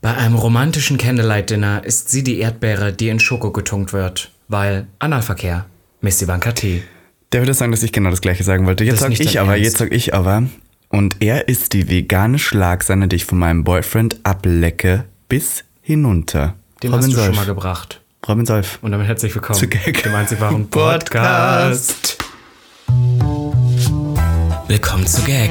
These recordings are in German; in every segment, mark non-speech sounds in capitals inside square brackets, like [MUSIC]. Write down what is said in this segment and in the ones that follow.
Bei einem romantischen Candlelight-Dinner ist sie die Erdbeere, die in Schoko getunkt wird. Weil Analverkehr. Miss Ivanka T. Der würde sagen, dass ich genau das gleiche sagen wollte. Jetzt sag ich aber, Ernst. jetzt sag ich aber. Und er ist die vegane Schlagsahne, die ich von meinem Boyfriend ablecke, bis hinunter. Den Robin hast du schon Solf. mal gebracht. Robin Solf. Und damit herzlich willkommen Zu Gag. dem einzig wahren [LAUGHS] Podcast. Podcast. Willkommen zu Gag.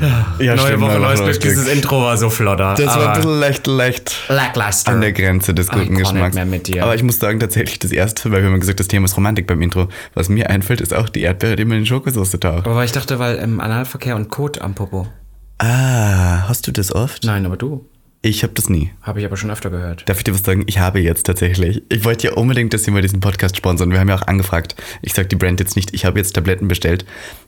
Ja, Neue stimmt, Woche, neue neues Glück. Dieses Intro war so flotter. Das war ein bisschen leicht, leicht lackluster. an der Grenze des Ah, guten Geschmacks. Aber ich muss sagen, tatsächlich das erste, weil wir haben gesagt, das Thema ist Romantik beim Intro. Was mir einfällt, ist auch die Erdbeere, die man in Schokosauce taucht. Aber ich dachte, weil im Analverkehr und Kot am Popo. Ah, hast du das oft? Nein, aber du. Ich habe das nie. Habe ich aber schon öfter gehört. Darf ich dir was sagen? Ich habe jetzt tatsächlich. Ich wollte ja unbedingt, dass sie mal diesen Podcast sponsern. Wir haben ja auch angefragt. Ich sag die Brand jetzt nicht. Ich habe jetzt Tabletten bestellt,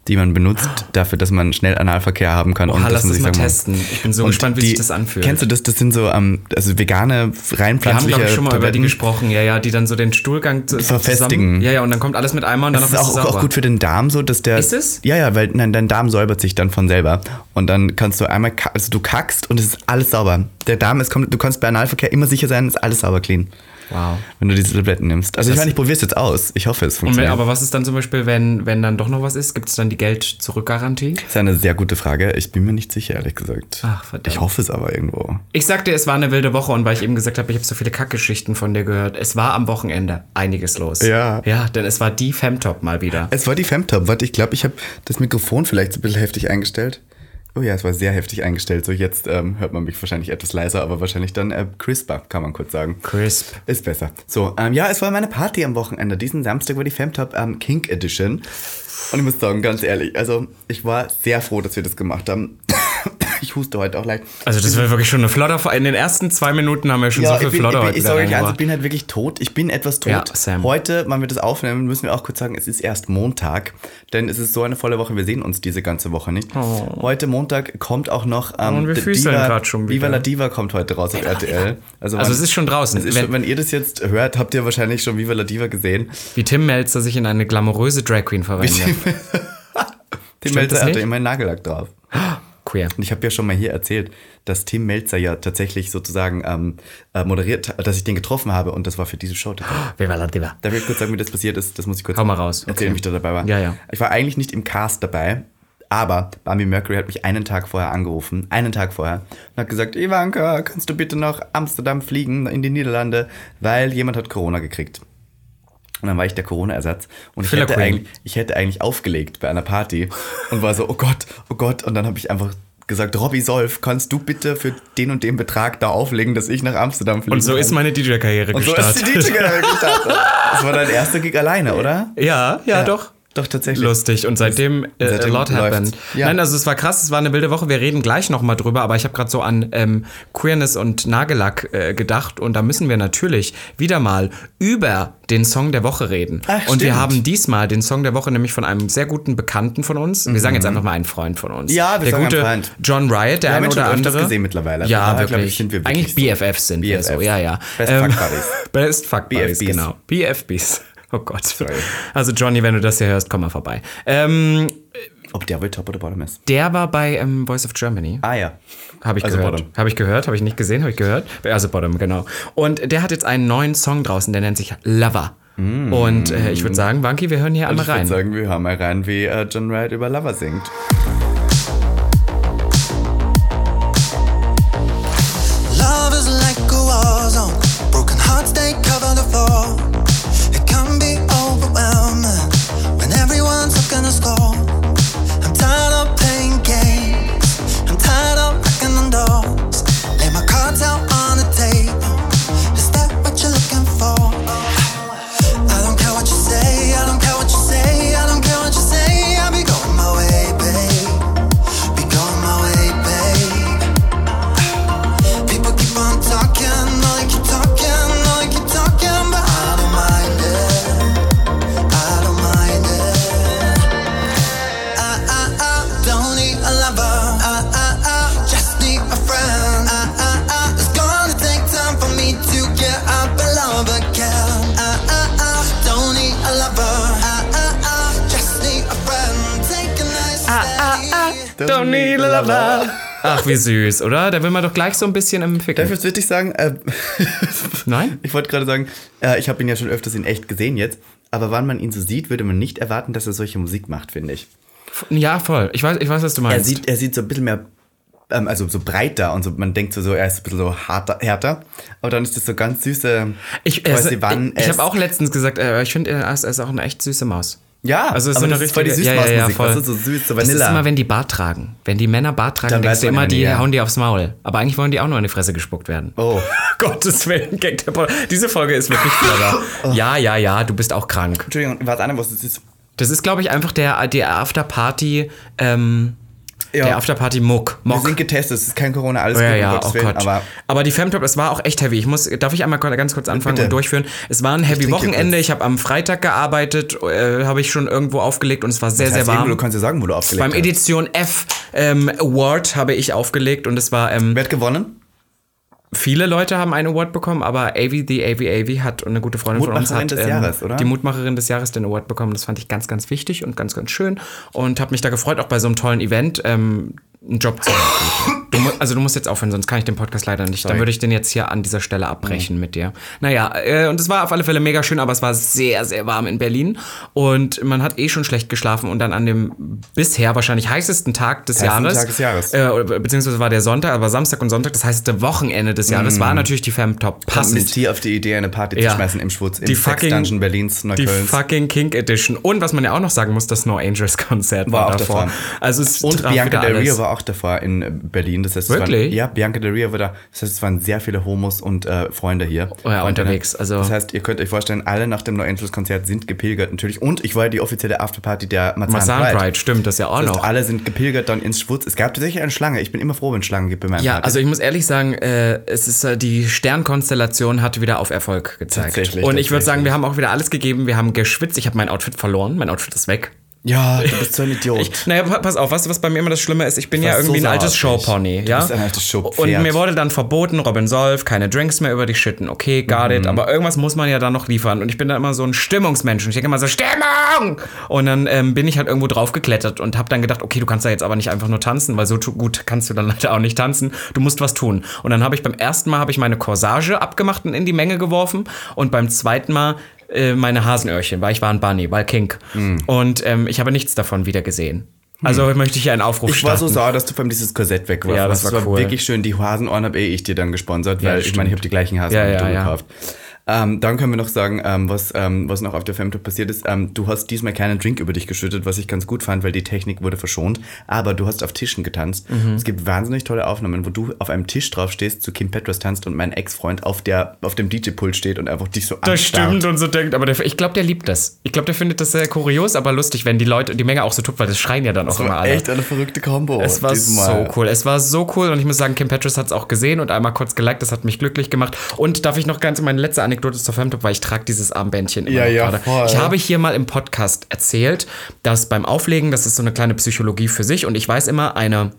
die man benutzt dafür, dass man schnell Analverkehr haben kann. Oha, lass man das mal testen. Ich bin so Und gespannt, wie die- sich das anfühlt. Kennst du das? Das sind so ähm, also vegane, rein Wir haben, pflanzliche glaube ich, schon mal über die Tabletten. gesprochen. Ja, ja, die dann so den Stuhlgang zu- Verfestigen. Zusammen, ja, ja, und dann kommt alles mit einmal und dann Das ist noch auch, du auch sauber. gut für den Darm so, dass der. Ist es? Ja, ja, weil nein, dein Darm säubert sich dann von selber. Und dann kannst du einmal, also du kackst und es ist alles sauber. Der Darm ist du kannst bei Analverkehr immer sicher sein, ist alles sauber clean. Wow. Wenn du diese Tabletten nimmst. Also ich Das- meine, ich probiere es jetzt aus. Ich hoffe, es funktioniert. aber was ist dann zum Beispiel, wenn, wenn dann doch noch was ist? Gibt es dann die Geld-Zurück-Garantie? das ist eine sehr gute Frage. Ich bin mir nicht sicher, ehrlich gesagt. Ach, verdammt. Ich hoffe es aber irgendwo. Ich sagte, es war eine wilde Woche und weil ich eben gesagt habe, ich habe so viele Kackgeschichten von dir gehört. Es war am Wochenende einiges los. Ja. Ja, denn es war die Femtop mal wieder. Es war die Femtop. Warte, ich glaube, ich habe das Mikrofon vielleicht so ein bisschen heftig eingestellt. Oh ja, es war sehr heftig eingestellt. So jetzt ähm, hört man mich wahrscheinlich etwas leiser, aber wahrscheinlich dann äh, crisper, kann man kurz sagen. Crisp. Ist besser. So, ähm, ja, es war meine Party am Wochenende. Diesen Samstag war die Femtop ähm, Kink Edition. Und ich muss sagen, ganz ehrlich, also ich war sehr froh, dass wir das gemacht haben. Ich huste heute auch leicht. Also das war wirklich schon eine Flotter. In den ersten zwei Minuten haben wir schon so Ja, viel ich bin, Flotter ich, bin, heute ich wieder sage euch eins, ich bin halt wirklich tot. Ich bin etwas tot. Ja, Sam. Heute, wann wir das aufnehmen, müssen wir auch kurz sagen, es ist erst Montag. Denn es ist so eine volle Woche, wir sehen uns diese ganze Woche nicht. Heute Montag kommt auch noch ähm, Und wir füßeln Diva, grad schon Viva wieder. la Diva kommt heute raus auf RTL. Also, Also wann- es ist schon draußen. ist Wenn- schon, wenn ihr das jetzt hört, habt ihr wahrscheinlich schon Viva la Diva gesehen. Wie Tim Melzer sich in eine glamouröse Drag Queen verwendet. Tim [LAUGHS] Melzer hatte immer einen Nagellack drauf. [GASPS] Queer. Und ich habe ja schon mal hier erzählt, dass Tim Melzer ja tatsächlich sozusagen ähm, äh, moderiert, dass ich den getroffen habe und das war für diese Show. Viva la Diva. Darf ich kurz sagen, wie das passiert ist? Das muss ich kurz Hau mal raus. erzählen, Okay. wie ich da dabei war. Ja, ja. Ich war eigentlich nicht im Cast dabei, aber Bambi Mercury hat mich einen Tag vorher angerufen, einen Tag vorher, und hat gesagt, Ivanka, kannst du bitte nach Amsterdam fliegen, in die Niederlande, weil jemand hat Corona gekriegt. Und dann war ich der Corona-Ersatz und ich hätte, eigentlich, ich hätte eigentlich aufgelegt bei einer Party und war so, oh Gott, oh Gott. Und dann habe ich einfach gesagt, Robby Solf, kannst du bitte für den und den Betrag da auflegen, dass ich nach Amsterdam fliege? Und so ist meine DJ-Karriere Und so ist gestartet. die DJ gestartet. Das war dein erster Gig alleine, oder? Ja, ja, doch. Doch, tatsächlich. Lustig. Und seitdem, äh, Seitdem a lot happened. Ja. Nein, also es war krass, es war eine wilde Woche. Wir reden gleich nochmal drüber, aber ich habe gerade so an ähm, Queerness und Nagellack äh, gedacht und da müssen wir natürlich wieder mal über den Song der Woche reden. Ach, und wir stimmt. haben diesmal den Song der Woche nämlich von einem sehr guten Bekannten von uns. Wir sagen jetzt einfach mal einen Freund von uns. Mhm. Ja, wir der sagen gute Freund. John Riot, der Wir haben eine oder andere. gesehen mittlerweile. Ja, daher, wirklich. ich, sind wir wirklich Eigentlich BFFs sind wir BFFs. so, ja, ja. Best Fuck Buddies. [LAUGHS] Best Fuck Buddies, BFBs. genau. BFBs. Oh Gott. Also Johnny, wenn du das hier hörst, komm mal vorbei. Ähm, Ob der wohl Top oder Bottom ist. der war bei ähm, Voice of Germany. Ah ja. Habe ich Also gehört. Bottom. Habe ich gehört, habe ich nicht gesehen, habe ich gehört. Also Bottom, genau. Und der hat jetzt einen neuen Song draußen, der nennt sich Lover. Und äh, ich würde sagen, Wanki, wir hören hier einmal Ich würde rein. sagen, wir hören mal rein, wie äh, John Wright über Lover singt. Love is like a war zone. Broken hearts they cover the floor. Don't need a lover. Ach, wie süß, oder? Da will man doch gleich so ein bisschen im Ficken. Darf ich jetzt wirklich sagen? Äh, [LAUGHS] Nein? ich wollte gerade sagen, äh, ich habe ihn ja schon öfters in echt gesehen jetzt. Aber wann man ihn so sieht, würde man nicht erwarten, dass er solche Musik macht, finde ich. Ja, voll. Ich weiß, ich weiß, was du Er meinst. sieht, er sieht so ein bisschen mehr, ähm, also so breiter und so, man denkt so, so, er ist ein bisschen so harter, härter. Aber dann ist das so ganz süße, ich ich, ich es- habe auch letztens gesagt, äh, ich finde, er ist, er ist auch eine echt süße Maus. Ja, Also es ist aber eine das ist voll die richtige- ja, ja, ja, Süßmausmusik, voll. weißt du, so süß, so Das ist immer, wenn die Bart tragen. Wenn die Männer Bart tragen, Dann denkst du immer, die ja. hauen die aufs Maul. Aber eigentlich wollen die auch nur in die Fresse gespuckt werden. Oh. [LAUGHS] Gottes Willen, Gag der Pod- Diese Folge ist wirklich [LAUGHS] clever. Ja, ja, ja, du bist auch krank. Entschuldigung, was anderes, was das ist. Das ist, glaube ich, einfach der, der Afterparty, ähm, Ja. der Afterparty-Muck. Wir Mock. sind getestet, es ist kein Corona, alles Oh ja, gut, ja, oh Willen, aber Aber, die Femtop, es war auch echt heavy. Ich muss, darf ich einmal ganz kurz anfangen Bitte. und durchführen? Es war ein heavy trinke Wochenende. Ich habe am Freitag gearbeitet, äh, habe ich schon irgendwo aufgelegt und es war sehr, das sehr heißt, irgendwo, warm. du kannst ja sagen, wo du aufgelegt Beim hast. Edition F ähm, Award habe ich aufgelegt und es war ähm, Wer hat gewonnen? Viele Leute haben einen Award bekommen, aber Avi the Avi Avi hat und eine gute Freundin von uns hat ähm, Jahres, oder? die Mutmacherin des Jahres den Award bekommen. Das fand ich ganz, ganz wichtig und ganz, ganz schön und habe mich da gefreut, auch bei so einem tollen Event ähm, einen Job zu machen. Du, also du musst jetzt aufhören, sonst kann ich den Podcast leider nicht. Dann Sorry. würde ich den jetzt hier an dieser Stelle abbrechen mit dir. Naja, äh, und es war auf alle Fälle mega schön, aber es war sehr, sehr warm in Berlin und man hat eh schon schlecht geschlafen und dann an dem bisher wahrscheinlich heißesten Tag des Heißesten Jahres, Tag des Jahres. Äh, beziehungsweise war der Sonntag, aber Samstag und Sonntag, das heißte Wochenende des Jahres, war natürlich die Femtop Kommt passend. Misty auf die Idee, eine Party Ja. zu schmeißen im Schwutz, im Die Sex fucking- Dungeon Berlins, Die Neukölln. fucking Kink Edition. Und was man ja auch noch sagen muss, das No Angels Konzert war, War auch davor. davor. Also es Und Bianca Del Rio alles. War auch davor in Berlin. Das heißt, es Wirklich? Waren, ja, Bianca Del Rio war da. Das heißt, es waren sehr viele Homos und äh, Freunde hier. Oh ja, unterwegs, also- das heißt, ihr könnt euch vorstellen, alle nach dem No Angels Konzert sind gepilgert natürlich. Und ich war ja die offizielle Afterparty der Marzahn Marzahn Pride. Pride, stimmt, das ja auch Das heißt, noch. alle sind gepilgert dann ins Schwutz. Es gab tatsächlich eine Schlange. Ich bin immer froh, wenn es Schlangen gibt bei meinem Ja, Party. also ich muss ehrlich sagen, äh, es ist äh, die Sternkonstellation hat wieder auf Erfolg gezeigt. Tatsächlich, Und ich würde sagen, wir haben auch wieder alles gegeben. Wir haben geschwitzt. Ich habe mein Outfit verloren. Mein Outfit ist weg. Ja, du bist so ein Idiot. Ich, naja, pa- pass auf, weißt du, was bei mir immer das Schlimme ist? Ich bin Du ja irgendwie so ein altes. Showpony. Du ja? bist ein altes Showpferd. Und mir wurde dann verboten, Robin Solf, keine Drinks mehr über dich schütten. Okay, got Mhm. it. Aber irgendwas muss man ja dann noch liefern. Und ich bin da immer so ein Stimmungsmensch. Und ich denke immer so, Stimmung! Und dann ähm, bin ich halt irgendwo drauf geklettert und habe dann gedacht, okay, du kannst da jetzt aber nicht einfach nur tanzen, weil so gut kannst du dann leider auch nicht tanzen. Du musst was tun. Und dann habe ich beim ersten Mal habe ich meine Corsage abgemacht und in die Menge geworfen. Und beim zweiten Mal äh, meine Hasenöhrchen, weil ich war ein Bunny, weil Kink. Mhm. Und ähm, ich habe nichts davon wieder gesehen. Also möchte ich hier einen Aufruf Ich war starten. so sauer, dass du allem dieses Korsett weg warst. Ja, das war cool. wirklich schön. Die Hasenohren habe eh ich dir dann gesponsert, Ja, weil das ich meine, ich habe die gleichen Hasenohren Ja, ja, du ja. Ähm, dann können wir noch sagen, ähm, was, ähm, was noch auf der Femtop passiert ist. Ähm, du hast diesmal keinen Drink über dich geschüttet, was ich ganz gut fand, weil die Technik wurde verschont. Aber du hast auf Tischen getanzt. Mhm. Es gibt wahnsinnig tolle Aufnahmen, wo du auf einem Tisch drauf stehst, zu Kim Petras tanzt und mein Ex-Freund auf, der- auf dem DJ-Pult steht und einfach dich so Das anstarrt. stimmt und so denkt, aber der, ich glaube, der liebt das. Ich glaube, der findet das sehr kurios, aber lustig, wenn die Leute, die Menge auch so tut, weil das schreien ja dann auch Das immer war alle. echt eine verrückte Kombo. Es war diesmal. so cool. Es war so cool und ich muss sagen, Kim Petras hat es auch gesehen und einmal kurz geliked. Das hat mich glücklich gemacht. Und darf ich noch ganz meine letzte Anekdote zur Femtop, weil ich trage dieses Armbändchen immer Ja, ja, gerade. voll. Ich habe hier mal im Podcast erzählt, dass beim Auflegen, das ist so eine kleine Psychologie für sich und ich weiß immer, eine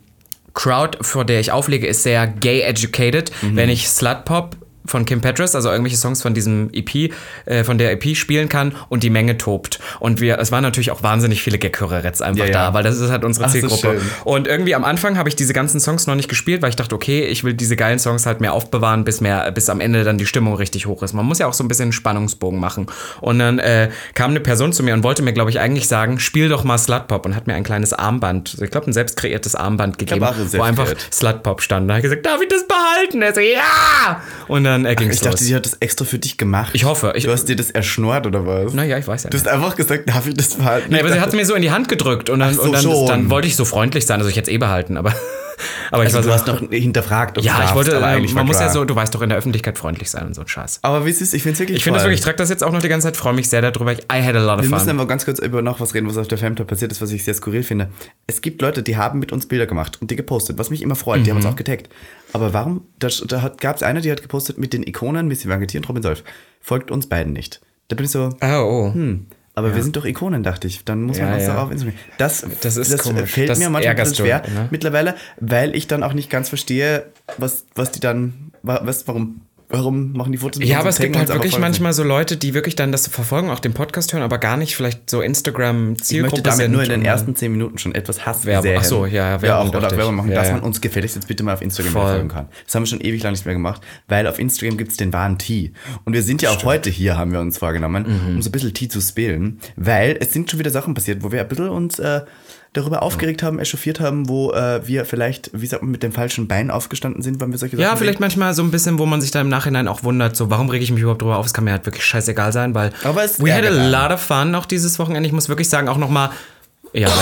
Crowd, vor der ich auflege, ist sehr gay educated. Mhm. Wenn ich Slut Pop von Kim Petras, also irgendwelche Songs von diesem EP, äh, von der EP spielen kann und die Menge tobt. Und wir, es waren natürlich auch wahnsinnig viele Gag-Hörer jetzt einfach Ja, ja. da, weil das ist halt unsere Ach, Zielgruppe. Und irgendwie am Anfang habe ich diese ganzen Songs noch nicht gespielt, weil ich dachte, okay, ich will diese geilen Songs halt mehr aufbewahren, bis mehr, bis am Ende dann die Stimmung richtig hoch ist. Man muss ja auch so ein bisschen einen Spannungsbogen machen. Und dann äh, kam eine Person zu mir und wollte mir, glaube ich, eigentlich sagen, spiel doch mal Slutpop und hat mir ein kleines Armband, ich glaube ein selbst kreiertes Armband gegeben, wo einfach. Slutpop stand. Da habe ich gesagt, darf ich das behalten? Er so, ja! Und dann äh, ging es Ich dachte, los. sie hat das extra für dich gemacht. Ich hoffe. Ich, Du hast dir das erschnort oder was? naja, ich weiß ja Du nicht. hast einfach gesagt, darf ich das behalten? Nee, aber sie hat es mir so in die Hand gedrückt und dann, so, und dann, schon. dann wollte ich so freundlich sein, also ich hätte es eh behalten, aber, [LAUGHS] aber ich also, du so, hast noch hinterfragt, ob Ja, ich darfst, wollte, aber äh, eigentlich man muss ja klar. so, du weißt doch, in der Öffentlichkeit freundlich sein und so ein Scheiß. Aber wie ist es? Ich finde es wirklich Ich finde das toll. wirklich, ich trage das jetzt auch noch die ganze Zeit, freue mich sehr darüber. I had a lot of Wir müssen fun. aber ganz kurz über noch was reden, was auf der Femtop passiert ist, was ich sehr skurril finde. Es gibt Leute, die haben mit uns Bilder gemacht und die gepostet, was mich immer freut. Die haben uns Mhm. auch getaggt. Aber warum? Da, da gab es eine, die hat gepostet mit den Ikonen Missy Vangetier und Robin Solf. Folgt uns beiden nicht. Da bin ich so, Oh, oh. hm, aber wir sind doch Ikonen, dachte ich. Dann muss man Ja, uns ja. doch auf Instagram. Das, Das ist komisch. fällt Das mir manchmal ein ärgerst bisschen schwer du, ne? mittlerweile, weil ich dann auch nicht ganz verstehe, was, was die dann, wa- was, warum warum machen die Fotos mit Ja, aber es gibt halt wirklich manchmal so Leute, die wirklich dann das verfolgen, auch den Podcast hören, aber gar nicht vielleicht so Ich Instagram-Zielgruppe möchte damit nur in den ersten zehn Minuten schon etwas Hass Werbung. Ach so, ja, ja Werbung auch, oder ich. Werbung machen, Ja, dass ja. man uns gefälligst jetzt bitte mal auf Instagram Voll. folgen kann. Das haben wir schon ewig lang nicht mehr gemacht, weil auf Instagram gibt es den wahren Tee. Und wir sind ja auch heute hier, haben wir uns vorgenommen, Mhm. um so ein bisschen Tee zu spielen, weil es sind schon wieder Sachen passiert, wo wir ein bisschen uns äh, darüber aufgeregt haben, echauffiert haben, wo äh, wir vielleicht, wie sagt man, mit dem falschen Bein aufgestanden sind, weil wir solche Ja, Sachen vielleicht manchmal so ein bisschen, wo man sich dann im Nachhinein auch wundert, so warum rege ich mich überhaupt drüber auf? Es kann mir halt wirklich scheißegal sein, weil Aber es we had a lot of fun auch dieses Wochenende. Ich muss wirklich sagen, auch nochmal, ja, ja,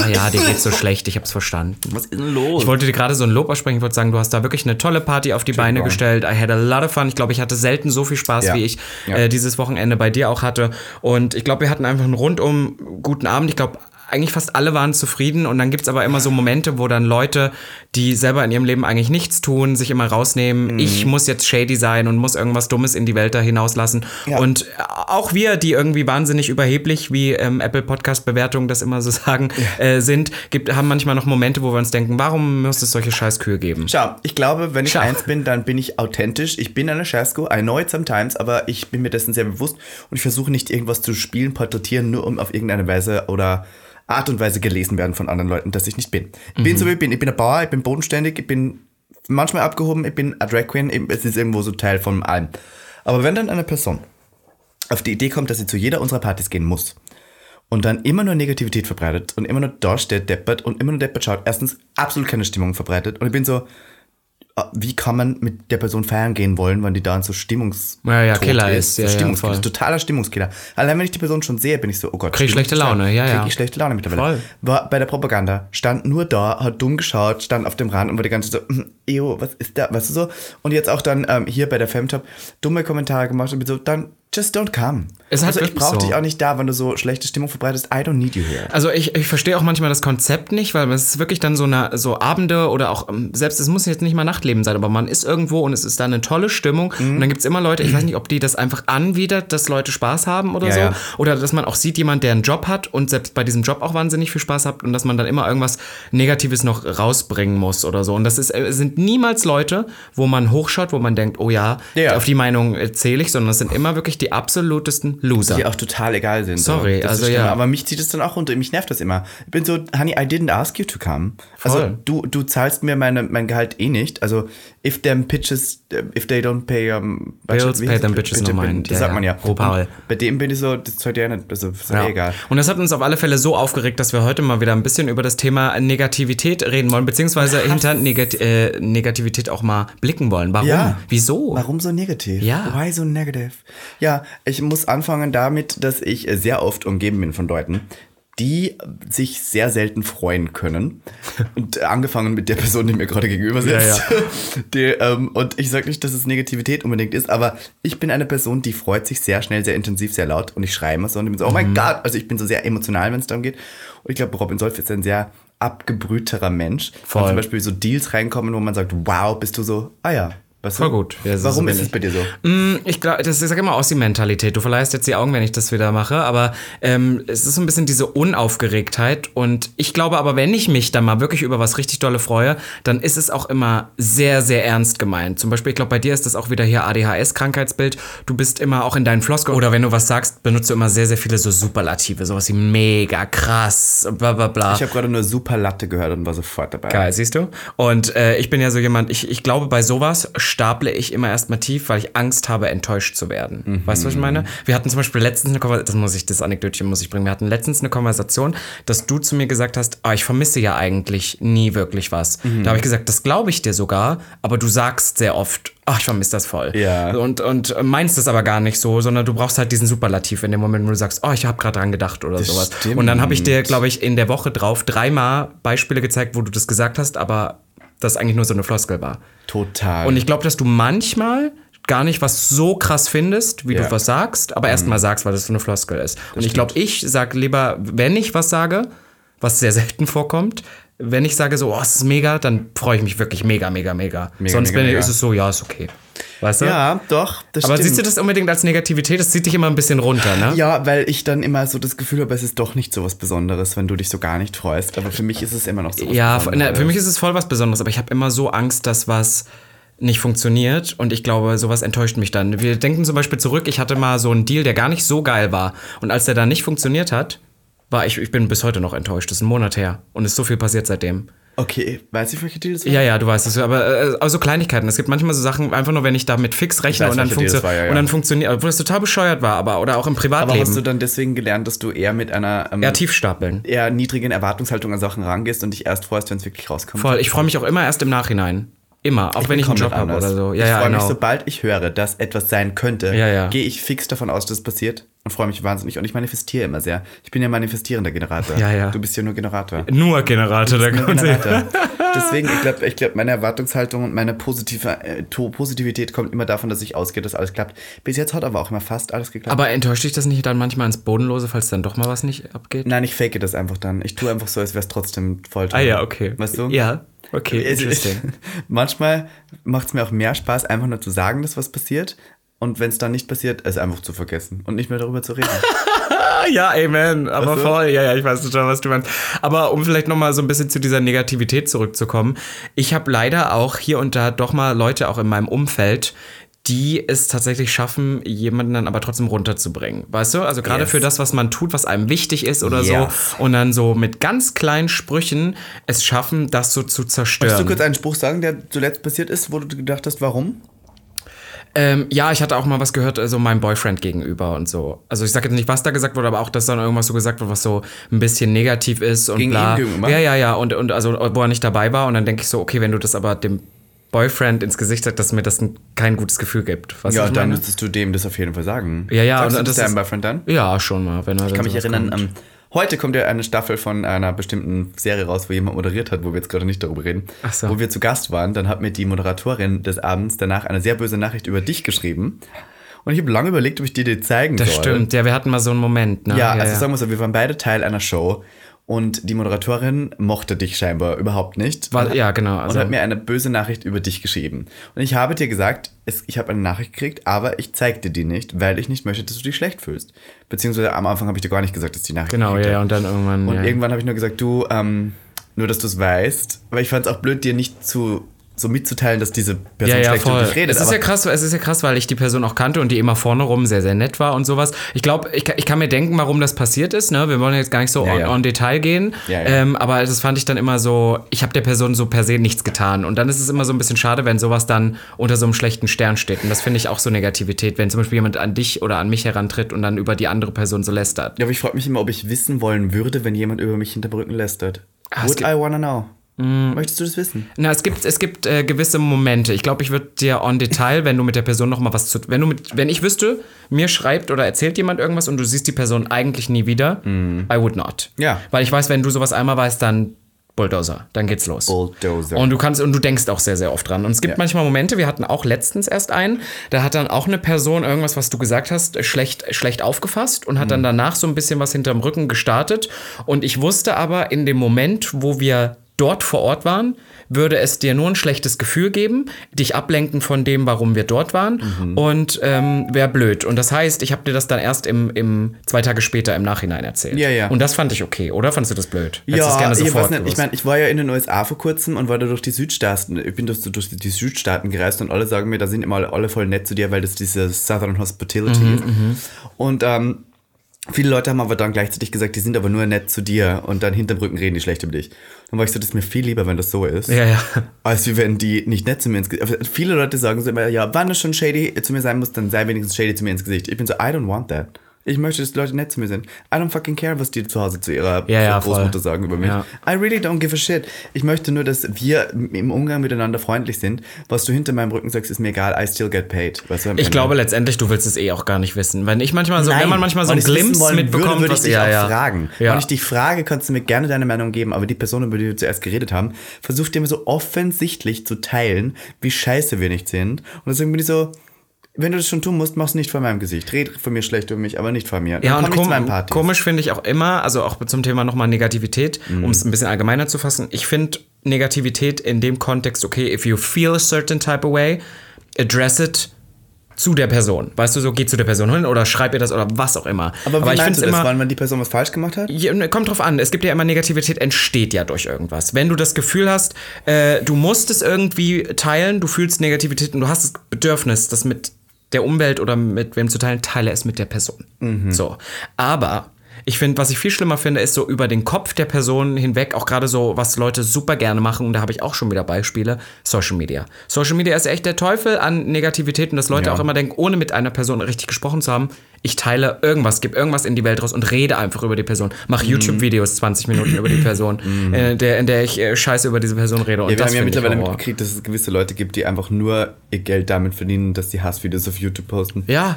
ja, ja, dir geht's so schlecht, ich hab's verstanden. Was ist denn los? Ich wollte dir gerade so ein Lob aussprechen. Ich wollte sagen, du hast da wirklich eine tolle Party auf die Beine Brown. gestellt. I had a lot of fun. Ich glaube, ich hatte selten so viel Spaß, Ja. wie ich Ja. äh, dieses Wochenende bei dir auch hatte. Und ich glaube, wir hatten einfach einen rundum guten Abend. Ich glaube, eigentlich fast alle waren zufrieden. Und dann gibt's aber immer so Momente, wo dann Leute, die selber in ihrem Leben eigentlich nichts tun, sich immer rausnehmen. Mhm. Ich muss jetzt shady sein und muss irgendwas Dummes in die Welt da hinauslassen. Ja. Und auch wir, die irgendwie wahnsinnig überheblich, wie ähm, Apple Podcast-Bewertungen das immer so [LAUGHS] sagen, äh, sind, gibt, haben manchmal noch Momente, wo wir uns denken, warum muss es solche Scheißkühe geben? Schau, ich glaube, wenn ich Schau. eins bin, dann bin ich authentisch. Ich bin eine Shasko, I know it sometimes, aber ich bin mir dessen sehr bewusst und ich versuche nicht irgendwas zu spielen, porträtieren, nur um auf irgendeine Weise oder Art und Weise gelesen werden von anderen Leuten, dass ich nicht bin. Ich bin so wie ich bin. Ich bin ein Bauer, ich bin bodenständig, ich bin manchmal abgehoben, ich bin a Drag Queen, es ist irgendwo so Teil von allem. Aber wenn dann eine Person auf die Idee kommt, dass sie zu jeder unserer Partys gehen muss und dann immer nur Negativität verbreitet und immer nur da steht, deppert und immer nur deppert schaut, erstens absolut keine Stimmung verbreitet und ich bin so, wie kann man mit der Person feiern gehen wollen, wenn die da so Stimmungs Ja, ja, Killer ist, so ja, ja, Stimmungskiller, voll. totaler Stimmungskiller. Allein wenn ich die Person schon sehe, bin ich so, oh Gott. Krieg schlechte Laune, ja, ja. Krieg ich schlechte Laune mittlerweile. Voll. War bei der Propaganda, stand nur da, hat dumm geschaut, stand auf dem Rand und war die ganze Zeit so, [CLEARS THROAT] "Hm, ew, was ist da, weißt du so? Und jetzt auch dann ähm, hier bei der Femtop dumme Kommentare gemacht und bin so, dann just don't come. Halt also ich brauche so. dich auch nicht da, wenn du so schlechte Stimmung verbreitest. I don't need you here. Also ich, ich verstehe auch manchmal das Konzept nicht, weil es ist wirklich dann so eine so Abende oder auch ähm, selbst es muss jetzt nicht mal Nachtleben sein, aber man ist irgendwo und es ist da eine tolle Stimmung Mhm. und dann gibt's immer Leute, ich weiß nicht, ob die das einfach anwidert, dass Leute Spaß haben oder Ja, so ja. oder dass man auch sieht, jemand, der einen Job hat und selbst bei diesem Job auch wahnsinnig viel Spaß hat und dass man dann immer irgendwas Negatives noch rausbringen muss oder so und das ist äh, es sind niemals Leute, wo man hochschaut, wo man denkt, oh ja, Ja. auf die Meinung äh, zähle ich, sondern es sind immer wirklich die absolutesten Loser. die auch total egal sind. Sorry, ist also ja. Aber mich zieht es dann auch runter. Mich nervt das immer. Ich bin so, Honey, I didn't ask you to come. Also du, du zahlst mir meine, mein Gehalt eh nicht. Also if them pitches, if they don't pay um, Bills, pay them bitches Bitte, no mind. Das Ja, sagt man ja. Und Bei dem bin ich so, das zahlt ja nicht. Also ist ja. Egal. Und das hat uns auf alle Fälle so aufgeregt, dass wir heute mal wieder ein bisschen über das Thema Negativität reden wollen, beziehungsweise hinter Negat äh, Negativität auch mal blicken wollen. Warum? Ja. Wieso? Warum so negativ? Ja. Why so negative? Ja, ich muss anfangen damit, dass ich sehr oft umgeben bin von Leuten, die sich sehr selten freuen können. Und angefangen mit der Person, die mir gerade gegenüber sitzt. [LAUGHS] Die, ähm, und ich sage nicht, dass es Negativität unbedingt ist, aber ich bin eine Person, die freut sich sehr schnell, sehr intensiv, sehr laut und ich schreie immer so und ich bin so, oh mein Gott, also ich bin so sehr emotional, wenn es darum geht. Und ich glaube, Robin Solf ist ein sehr abgebrühterer Mensch. Voll. Wenn zum Beispiel so Deals reinkommen, wo man sagt, wow, bist du so, ah ja. Weißt? Voll gut. Ja, Warum so ist es bei dir so? Mm, Ich glaube, das ist sag immer aus die Mentalität. Du verleihst jetzt die Augen, wenn ich das wieder mache, aber ähm, es ist so ein bisschen diese Unaufgeregtheit. Und ich glaube aber, wenn ich mich dann mal wirklich über was richtig dolle freue, dann ist es auch immer sehr, sehr ernst gemeint. Zum Beispiel, ich glaube, bei dir ist das auch wieder hier ADHS-Krankheitsbild. Du bist immer auch in deinen Floskeln oder wenn du was sagst, benutzt du immer sehr, sehr viele so Superlative, sowas wie mega, krass, bla bla bla. Ich habe gerade nur super Latte gehört und war sofort dabei. Geil, siehst du? Und äh, ich bin ja so jemand, ich, ich glaube, bei sowas staple ich immer erstmal tief, weil ich Angst habe, enttäuscht zu werden. Weißt du, was ich meine? Wir hatten zum Beispiel letztens eine Konversation, das muss ich, das Anekdötchen muss ich bringen. Wir hatten letztens eine Konversation, dass du zu mir gesagt hast, ah, ich vermisse ja eigentlich nie wirklich was. Da habe ich gesagt, das glaube ich dir sogar, aber du sagst sehr oft, ach, ich vermisse das voll. Ja. Und, und meinst es aber gar nicht so, sondern du brauchst halt diesen Superlativ in dem Moment, wo du sagst, oh, ich habe gerade dran gedacht oder sowas. stimmt. Und dann habe ich dir, glaube ich, in der Woche drauf dreimal Beispiele gezeigt, wo du das gesagt hast, aber das eigentlich nur so eine Floskel war. Total. Und ich glaube, dass du manchmal gar nicht was so krass findest, wie Ja. du was sagst, aber erstmal sagst, weil das so eine Floskel ist. Und ich glaube, ich sag lieber, wenn ich was sage, was sehr selten vorkommt, wenn ich sage so, oh, es ist mega, dann freue ich mich wirklich mega, mega, mega. Mega, Sonst mega, bin ich, mega. ist es so, ja, ist okay. Weißt du? ja, doch, das aber stimmt. siehst du das unbedingt als Negativität? Das zieht dich immer ein bisschen runter, ne? Ja, weil ich dann immer so das Gefühl habe, es ist doch nicht so was Besonderes, wenn du dich so gar nicht freust. Aber für mich ist es immer noch so was Ja, Besonderes. na, für mich ist es voll was Besonderes, aber ich habe immer so Angst, dass was nicht funktioniert und ich glaube, sowas enttäuscht mich dann. Wir denken zum Beispiel zurück, ich hatte mal so einen Deal, der gar nicht so geil war und als der dann nicht funktioniert hat, war ich, ich bin bis heute noch enttäuscht. Das ist ein Monat her und ist so viel passiert seitdem. Okay, weiß ich, welche Deals waren? Ja, ja, du weißt es. Aber, äh, aber so Kleinigkeiten. Es gibt manchmal so Sachen, einfach nur, wenn ich damit fix rechne weiß, und dann, war, ja, ja. und dann funktioniert, obwohl das total bescheuert war, aber oder auch im Aber Privatleben. hast du dann deswegen gelernt, dass du eher mit einer ähm, ja, tief stapeln. eher niedrigen Erwartungshaltung an Sachen rangehst und dich erst freust, wenn es wirklich rauskommt? Voll. Ich freue mich auch immer erst im Nachhinein. Immer. Auch wenn ich einen Job habe oder so. Ja, ich ja, freue mich, genau. sobald ich höre, dass etwas sein könnte, Ja, ja. gehe ich fix davon aus, dass es passiert und freue mich wahnsinnig. Und ich manifestiere immer sehr. Ich bin ja manifestierender Generator. Ja, ja. Du bist ja nur Generator. Nur Generator, da Nur kommt. Generator. [LAUGHS] Deswegen, ich glaube, ich glaub, meine Erwartungshaltung und meine positive äh, Positivität kommt immer davon, dass ich ausgehe, dass alles klappt. Bis jetzt hat aber auch immer fast alles geklappt. Aber enttäuscht dich das nicht dann manchmal ins Bodenlose, falls dann doch mal was nicht abgeht? Nein, ich fake das einfach dann. Ich tue einfach so, als wäre es trotzdem voll toll. Ah ja, okay. Weißt du? Ja, okay, Es- interesting. [LAUGHS] Manchmal macht es mir auch mehr Spaß, einfach nur zu sagen, dass was passiert. Und wenn es dann nicht passiert, es einfach zu vergessen und nicht mehr darüber zu reden. [LAUGHS] Ja, amen. Aber Weißt du? voll, ja, ja, ich weiß total, was du meinst. Aber um vielleicht noch mal so ein bisschen zu dieser Negativität zurückzukommen. Ich habe leider auch hier und da doch mal Leute auch in meinem Umfeld, die es tatsächlich schaffen, jemanden dann aber trotzdem runterzubringen. Weißt du? Also gerade Yes. für das, was man tut, was einem wichtig ist oder Yes. so. Und dann so mit ganz kleinen Sprüchen es schaffen, das so zu zerstören. Kannst du kurz einen Spruch sagen, der zuletzt passiert ist, wo du gedacht hast, warum? Ähm, ja, ich hatte auch mal was gehört, also meinem Boyfriend gegenüber und so. Also ich sage jetzt nicht, was da gesagt wurde, aber auch, dass dann irgendwas so gesagt wird, was so ein bisschen negativ ist und Gegen bla. ihn gegenüber? Ja, ja, ja. Und, und also, wo er nicht dabei war. Und dann denke ich so, okay, wenn du das aber dem Boyfriend ins Gesicht sagst, dass mir das ein, kein gutes Gefühl gibt. Was Ja, dann müsstest du dem das auf jeden Fall sagen. Ja, ja, Sagst und du das das deinem Boyfriend dann? Ja, schon mal. Wenn er Ich kann mich erinnern, ähm, heute kommt ja eine Staffel von einer bestimmten Serie raus, wo jemand moderiert hat, wo wir jetzt gerade nicht darüber reden. Ach so. Wo wir zu Gast waren, dann hat mir die Moderatorin des Abends danach eine sehr böse Nachricht über dich geschrieben. Und ich habe lange überlegt, ob ich dir die zeigen Das soll. stimmt. Ja, wir hatten mal so einen Moment. Ne? Ja, also sagen wir so, wir waren beide Teil einer Show und die Moderatorin mochte dich scheinbar überhaupt nicht. Und- ja, genau, und also- hat mir eine böse Nachricht über dich geschrieben. Und ich habe dir gesagt, es, ich habe eine Nachricht gekriegt, aber ich zeig dir die nicht, weil ich nicht möchte, dass du dich schlecht fühlst. Beziehungsweise am Anfang habe ich dir gar nicht gesagt, dass die Nachricht Genau, ja, habe. Und dann irgendwann. Und ja. irgendwann habe ich nur gesagt, du, ähm, nur dass du es weißt, weil ich fand es auch blöd, dir nicht zu so mitzuteilen, dass diese Person ja, ja, schlecht über voll. dich redet. es ist ja krass, es ist ja krass, weil ich die Person auch kannte und die immer vorne rum sehr, sehr nett war und sowas. Ich glaube, ich, kann- ich kann mir denken, warum das passiert ist. Ne? Wir wollen jetzt gar nicht so Ja, on, ja. on Detail gehen. Ähm, aber das fand ich dann immer so, ich habe der Person so per se nichts getan. Und dann ist es immer so ein bisschen schade, wenn sowas dann unter so einem schlechten Stern steht. Und das finde ich auch so Negativität, wenn zum Beispiel jemand an dich oder an mich herantritt und dann über die andere Person so lästert. Ja, aber ich frage mich immer, ob ich wissen wollen würde, wenn jemand über mich hinterm Rücken lästert. Ah, Would I wanna know? Möchtest du das wissen? Na, es gibt, es gibt äh, gewisse Momente. Ich glaube, ich würde dir on Detail, wenn du mit der Person noch mal was zu, wenn du mit, wenn ich wüsste, mir schreibt oder erzählt jemand irgendwas und du siehst die Person eigentlich nie wieder, I would not. Ja. Weil ich weiß, wenn du sowas einmal weißt, dann Bulldozer, dann geht's los. Bulldozer. Und du kannst und du denkst auch sehr, sehr oft dran. Und es gibt Ja. manchmal Momente, wir hatten auch letztens erst einen, da hat dann auch eine Person irgendwas, was du gesagt hast, schlecht, schlecht aufgefasst und hat Mhm. dann danach so ein bisschen was hinterm Rücken gestartet. Und ich wusste aber in dem Moment, wo wir dort vor Ort waren, würde es dir nur ein schlechtes Gefühl geben, dich ablenken von dem, warum wir dort waren Mhm. und ähm, wäre blöd. Und das heißt, ich habe dir das dann erst im, im zwei Tage später im Nachhinein erzählt. Ja, ja. Und das fand ich okay, oder? Fandest du das blöd? Hättest Ja, gerne ich weiß sofort nicht. Ich gewusst? meine, ich war ja in den USA vor kurzem und war da durch die Südstaaten. Ich bin durch, durch die Südstaaten gereist und alle sagen mir, da sind immer alle, voll nett zu dir, weil das diese Southern Hospitality Mhm, ist. Und ähm, viele Leute haben aber dann gleichzeitig gesagt, die sind aber nur nett zu dir und dann hinterm Rücken reden die schlecht über dich. Dann war ich so, das ist mir viel lieber, wenn das so ist. Ja, ja. Als wie wenn die nicht nett zu mir ins Gesicht. Viele Leute sagen so immer, ja, wann es schon shady zu mir sein muss, dann sei wenigstens shady zu mir ins Gesicht. Ich bin so, I don't want that. Ich möchte, dass die Leute nett zu mir sind. I don't fucking care, was die zu Hause zu ihrer Ja, ja, voll. Großmutter sagen über mich. Ja. I really don't give a shit. Ich möchte nur, dass wir im Umgang miteinander freundlich sind. Was du hinter meinem Rücken sagst, ist mir egal. I still get paid. Weißt du, Ich Ende. glaube letztendlich, du willst es eh auch gar nicht wissen. Wenn ich manchmal so, wenn man manchmal so einen Glimpse wollen mitbekommt, würde, würde ich dich auch fragen. Wenn ich dich frage, kannst du mir gerne deine Meinung geben, aber die Person, über die wir zuerst geredet haben, versucht dir mir so offensichtlich zu teilen, wie scheiße wir nicht sind. Und deswegen bin ich so, wenn du das schon tun musst, mach's nicht vor meinem Gesicht. Red von mir schlecht über mich, aber nicht von mir. Dann Ja, und kom komisch finde ich auch immer, also auch zum Thema nochmal Negativität, Mhm. um es ein bisschen allgemeiner zu fassen. Ich finde Negativität in dem Kontext, okay, if you feel a certain type of way, address it zu der Person. Weißt du, so geh zu der Person hin oder schreib ihr das oder was auch immer. Aber wie ich meinst find's du das, wann, wenn die Person was falsch gemacht hat? ja, ne, kommt drauf an. Es gibt ja immer Negativität, entsteht ja durch irgendwas. Wenn du das Gefühl hast, äh, du musst es irgendwie teilen, du fühlst Negativität und du hast das Bedürfnis, das mit der Umwelt oder mit wem zu teilen, teile es mit der Person. So. Aber ich finde, was ich viel schlimmer finde, ist so über den Kopf der Person hinweg, auch gerade so, was Leute super gerne machen, und da habe ich auch schon wieder Beispiele, Social Media. Social Media ist echt der Teufel an Negativität und dass Leute Ja. auch immer denken, ohne mit einer Person richtig gesprochen zu haben, ich teile irgendwas, gebe irgendwas in die Welt raus und rede einfach über die Person. Mach Mhm. YouTube-Videos 20 Minuten über die Person, äh, der, in der ich äh, scheiße über diese Person rede. Und Ja, wir das haben ja mittlerweile mitgekriegt, dass es gewisse Leute gibt, die einfach nur ihr Geld damit verdienen, dass die Hassvideos auf YouTube posten. Ja,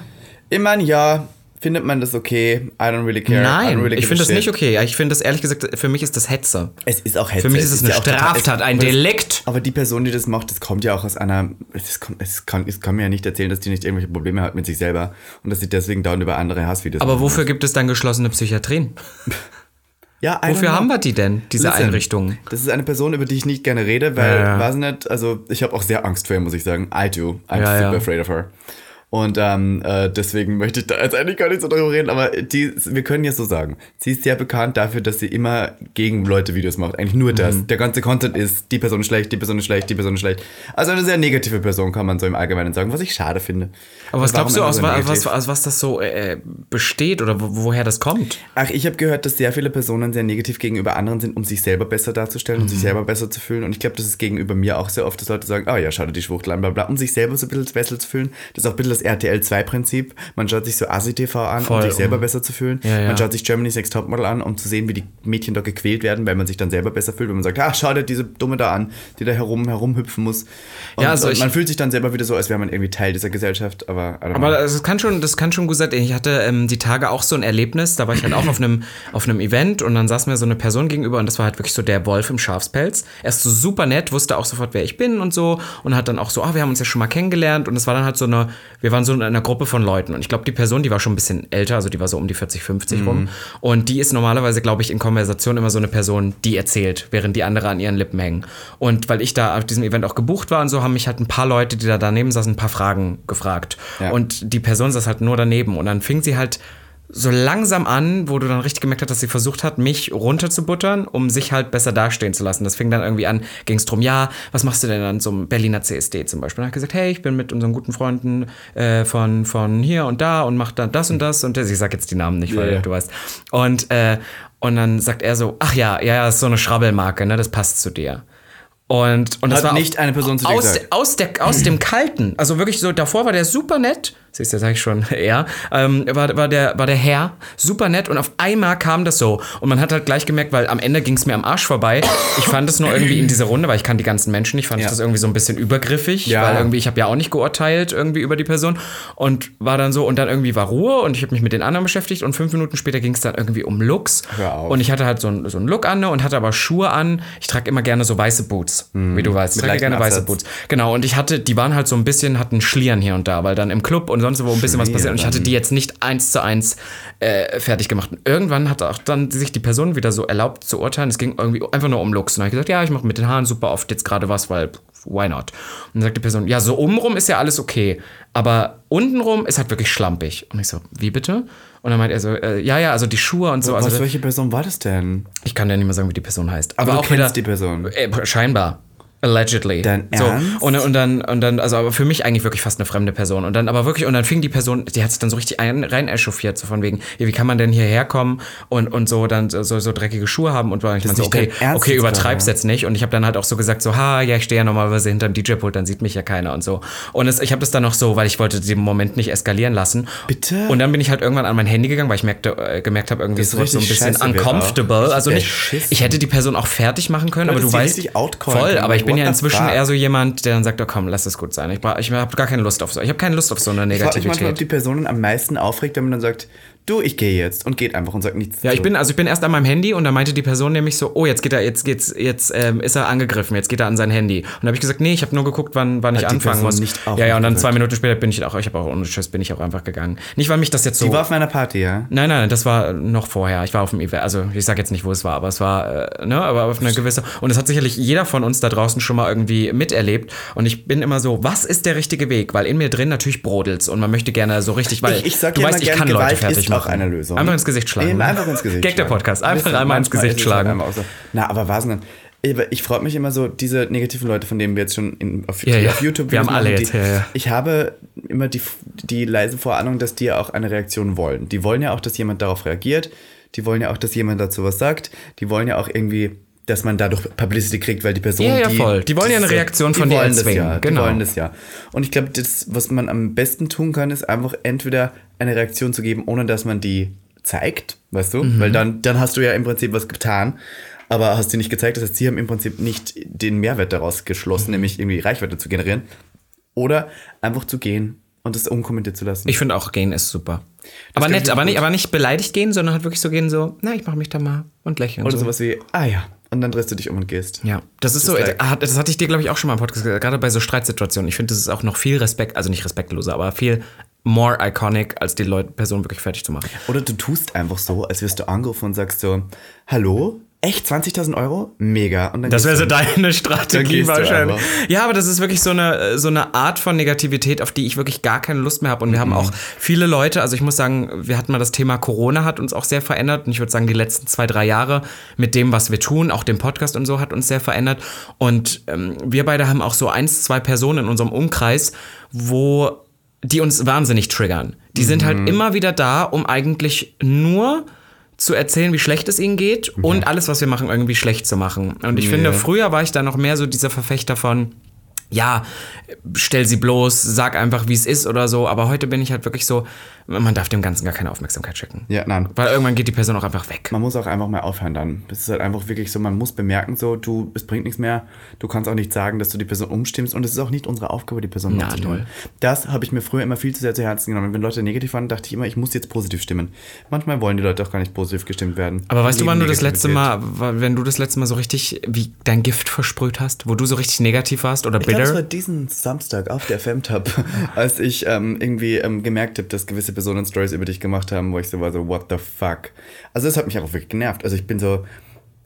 Ich meine, ja, findet man das okay? I don't really care. I nein, really ich finde das nicht okay. Ich finde das ehrlich gesagt, für mich ist das Hetze. Es ist auch Hetze. Für mich ist es eine auch total- Straftat, ein Delikt. Aber die Person, die das macht, das kommt ja auch aus einer. Es, kommt, es, kann, es kann mir ja nicht erzählen, dass die nicht irgendwelche Probleme hat mit sich selber und dass sie deswegen dauernd über andere Hassvideos Aber wofür gibt es dann geschlossene Psychiatrien? [LAUGHS] Ja, Wofür haben wir die denn, diese Listen, Einrichtungen? Das ist eine Person, über die ich nicht gerne rede, weil, Ja, ja. weiß nicht, also ich habe auch sehr Angst vor ihr, muss ich sagen. I do. I'm Ja, super afraid of her. Und ähm, äh, deswegen möchte ich da jetzt eigentlich gar nicht so drüber reden, aber die, wir können ja so sagen, sie ist sehr bekannt dafür, dass sie immer gegen Leute Videos macht. Eigentlich nur Mhm. das. Der ganze Content ist, die Person ist schlecht, die Person ist schlecht, die Person ist schlecht. Also eine sehr negative Person, kann man so im Allgemeinen sagen, was ich schade finde. Aber was Warum glaubst du, aus, so was, aus was das so äh, besteht oder wo, woher das kommt? Ach, ich habe gehört, dass sehr viele Personen sehr negativ gegenüber anderen sind, um sich selber besser darzustellen, um Mhm. sich selber besser zu fühlen. Und ich glaube, das ist gegenüber mir auch sehr oft, dass Leute sagen, oh ja, schau dir die Schwuchtel bla bla, um sich selber so ein bisschen besser zu fühlen. Das ist auch ein bisschen das RTL 2-Prinzip. Man schaut sich so ASI-TV an, Voll, um sich selber um- besser zu fühlen. Ja, ja. Man schaut sich Germany's Next Topmodel an, um zu sehen, wie die Mädchen da gequält werden, weil man sich dann selber besser fühlt, wenn man sagt, ah, schau dir diese Dumme da an, die da herum, herumhüpfen muss. Und, Ja, also und ich- man fühlt sich dann selber wieder so, als wäre man irgendwie Teil dieser Gesellschaft, aber. Aber das kann schon, das kann schon gut sein. Ich hatte ähm, die Tage auch so ein Erlebnis. Da war ich halt auch auf einem, [LAUGHS] auf einem Event und dann saß mir so eine Person gegenüber und das war halt wirklich so der Wolf im Schafspelz. Er ist so super nett, wusste auch sofort, wer ich bin und so und hat dann auch so, ah, wir haben uns ja schon mal kennengelernt und es war dann halt so eine, wir waren so in einer Gruppe von Leuten und ich glaube, die Person, die war schon ein bisschen älter, also die war so um die 40, 50 rum und die ist normalerweise, glaube ich, in Konversation immer so eine Person, die erzählt, während die andere an ihren Lippen hängen. Und weil ich da auf diesem Event auch gebucht war und so, haben mich halt ein paar Leute, die da daneben saßen, ein paar Fragen gefragt. Ja. Und die Person saß halt nur daneben. Und dann fing sie halt so langsam an, wo du dann richtig gemerkt hast, dass sie versucht hat, mich runterzubuttern, um sich halt besser dastehen zu lassen. Das fing dann irgendwie an, ging es drum, ja, was machst du denn an so einem Berliner CSD zum Beispiel? Und hat gesagt, hey, ich bin mit unseren guten Freunden äh, von, von hier und da und mach dann das und das und das. Ich sag jetzt die Namen nicht, weil ja. du weißt. Und, äh, und dann sagt er so, ach ja, ja, ja, ist so eine Schrabbelmarke, ne, das passt zu dir. Und, und das Hat war nicht eine Person zu dir aus, aus, der, aus dem Kalten. Also wirklich so, davor war der super nett. Siehst du, sag ich schon, [LAUGHS] er. Ähm, war, war, der, war der Herr super nett und auf einmal kam das so. Und man hat halt gleich gemerkt, weil am Ende ging es mir am Arsch vorbei. Ich fand es nur irgendwie in dieser Runde, weil ich kann die ganzen Menschen nicht, fand ich Ja. das irgendwie so ein bisschen übergriffig, Ja. weil irgendwie, ich habe ja auch nicht geurteilt irgendwie über die Person. Und war dann so, und dann irgendwie war Ruhe und ich habe mich mit den anderen beschäftigt und fünf Minuten später ging es dann irgendwie um Looks. Und ich hatte halt so einen so einen Look an ne, und hatte aber Schuhe an. Ich trage immer gerne so weiße Boots, wie du weißt. Ich Mhm. Trage gerne weiße. Boots. Genau, und ich hatte, die waren halt so ein bisschen, hatten Schlieren hier und da, weil dann im Club und sonst wo ein bisschen was passiert. Und ich hatte die jetzt nicht eins zu eins äh, fertig gemacht. Und irgendwann hat auch dann sich die Person wieder so erlaubt zu urteilen. Es ging irgendwie einfach nur um Looks. Und dann habe ich gesagt, ja, ich mache mit den Haaren super oft jetzt gerade was, weil why not? Und dann sagt die Person, ja, so obenrum ist ja alles okay, aber untenrum ist halt wirklich schlampig. Und ich so, wie bitte? Und dann meint er so, äh, ja, ja, also die Schuhe und so. Was, Also, welche Person war das denn? ich kann ja nicht mehr sagen, wie die Person heißt. Aber Aber, du auch wieder, kennst die Person. Äh, scheinbar. Allegedly. Dein so. Ernst? Und, und dann, und dann, also aber für mich eigentlich wirklich fast eine fremde Person. Und dann aber wirklich, und dann fing die Person, die hat sich dann so richtig ein, rein echauffiert, so von wegen, wie kann man denn hierher kommen und, und so dann so, so dreckige Schuhe haben und war ich meine so, okay, okay, jetzt übertreib's jetzt nicht. Und ich habe dann halt auch so gesagt, so, ha, ja, ich stehe ja normalerweise hinterm DJ-Pult, dann sieht mich ja keiner und so. Und es, ich habe das dann noch so, weil ich wollte den Moment nicht eskalieren lassen. Bitte? Und dann bin ich halt irgendwann an mein Handy gegangen, weil ich merkte, äh, gemerkt habe, irgendwie Das ist so ein bisschen uncomfortable. Also nicht, ich hätte die Person auch fertig machen können, aber hättest du weißt, voll, aber ich bin ja inzwischen eher so jemand, der dann sagt, oh komm, lass es gut sein. Ich, bra- ich habe gar keine Lust auf so. Ich habe keine Lust auf so eine Ich frage mich manchmal, ob Negativität. die Personen am meisten aufregt, wenn man dann sagt, du, ich gehe jetzt und geht einfach und sagt nichts. Ja, ich bin, also ich bin erst an meinem Handy und da meinte die Person nämlich so, oh, jetzt geht er, jetzt geht's, jetzt ähm, ist er angegriffen, jetzt geht er an sein Handy. Und da habe ich gesagt, nee, ich habe nur geguckt, wann, wann ich Hat die anfangen muss. nicht ja, ja, und dann zwei Minuten später bin ich auch, ich habe auch ohne Schiss bin ich auch einfach gegangen. Nicht, weil mich das jetzt so. Die war auf meiner Party, ja? Nein, nein, das war noch vorher. Ich war auf dem Event. Also ich sage jetzt nicht, wo es war, aber es war, äh, ne, aber auf eine gewisse. Und das hat sicherlich jeder von uns da draußen schon mal irgendwie miterlebt. Und ich bin immer so, was ist der richtige Weg? Weil in mir drin natürlich brodelt's und man möchte gerne so richtig, weil Ich, ich sag du weißt, ich kann Leute fertig machen. Auch eine Lösung. Einfach ins Gesicht schlagen. Eben, ne? einfach ins Gesicht Gag der. Podcast. Einfach einmal ins Gesicht halt schlagen. auch so. Na, aber was denn? Ich, freue mich immer so, diese negativen Leute, von denen wir jetzt schon in, auf, Ja, die ja. auf YouTube Wir haben alle machen, jetzt, die, ja, ja. Ich habe immer die, die leise Vorahnung, dass die auch eine Reaktion wollen. Die wollen ja auch, dass jemand darauf reagiert. Die wollen ja auch, dass jemand dazu was sagt. Die wollen ja auch irgendwie, dass man dadurch Publicity kriegt, weil die Person, Ja, ja, die, voll. Die wollen ja eine Reaktion von dir das erzwingen. Ja, Genau. Die wollen das ja. Und ich glaube, das, was man am besten tun kann, ist einfach entweder eine Reaktion zu geben, ohne dass man die zeigt, weißt du? Mhm. Weil dann, dann hast du ja im Prinzip was getan, aber hast sie nicht gezeigt. Das heißt, sie haben im Prinzip nicht den Mehrwert daraus geschlossen, Mhm. nämlich irgendwie Reichweite zu generieren. Oder einfach zu gehen und das unkommentiert zu lassen. Ich finde auch gehen ist super. Aber kann nett, aber gut. nicht, aber nicht beleidigt gehen, sondern halt wirklich so gehen, so, na, ich mache mich da mal und lächeln. Oder so. sowas wie, ah ja, und dann drehst du dich um und gehst. Ja, das ist so, like- äh, hat- das hatte ich dir, glaube ich, auch schon mal im Podcast gesagt, gerade bei so Streitsituationen. Ich finde, das ist auch noch viel Respekt, also nicht respektloser, aber viel more iconic, als die Leute, Person wirklich fertig zu machen. Oder du tust einfach so, als wirst du angerufen und sagst so, hallo? Echt 20.000 Euro? Mega. Und dann Das wäre so deine Strategie wahrscheinlich. Ja, aber das ist wirklich so eine, so eine Art von Negativität, auf die ich wirklich gar keine Lust mehr habe. Und wir haben auch viele Leute, also ich muss sagen, wir hatten mal das Thema Corona, hat uns auch sehr verändert. Und ich würde sagen, die letzten zwei, drei Jahre mit dem, was wir tun, auch dem Podcast und so, hat uns sehr verändert. Und ähm, wir beide haben auch so eins, zwei Personen in unserem Umkreis, wo die uns wahnsinnig triggern. Die sind halt immer wieder da, um eigentlich nur zu erzählen, wie schlecht es ihnen geht und alles, was wir machen, irgendwie schlecht zu machen. Und ich finde, früher war ich da noch mehr so dieser Verfechter von, ja, stell sie bloß, sag einfach, wie es ist oder so. Aber heute bin ich halt wirklich so, man darf dem Ganzen gar keine Aufmerksamkeit schicken. Ja, nein. Weil irgendwann geht die Person auch einfach weg. Man muss auch einfach mal aufhören dann. Das ist halt einfach wirklich so, man muss bemerken so, du, es bringt nichts mehr. Du kannst auch nicht sagen, dass du die Person umstimmst und es ist auch nicht unsere Aufgabe, die Person Na, umzustimmen. Das habe ich mir früher immer viel zu sehr zu Herzen genommen. Wenn Leute negativ waren, dachte ich immer, ich muss jetzt positiv stimmen. Manchmal wollen die Leute auch gar nicht positiv gestimmt werden. Aber weißt du, wann du das letzte. Mal, wenn du das letzte Mal so richtig wie dein Gift versprüht hast, wo du so richtig negativ warst oder Ich glaube, es war diesen Samstag auf der Femtab, [LAUGHS] als ich ähm, irgendwie ähm, gemerkt habe, dass gewisse Personen Stories über dich gemacht haben, wo ich so war, so, what the fuck. Also das hat mich einfach wirklich genervt. Also ich bin so,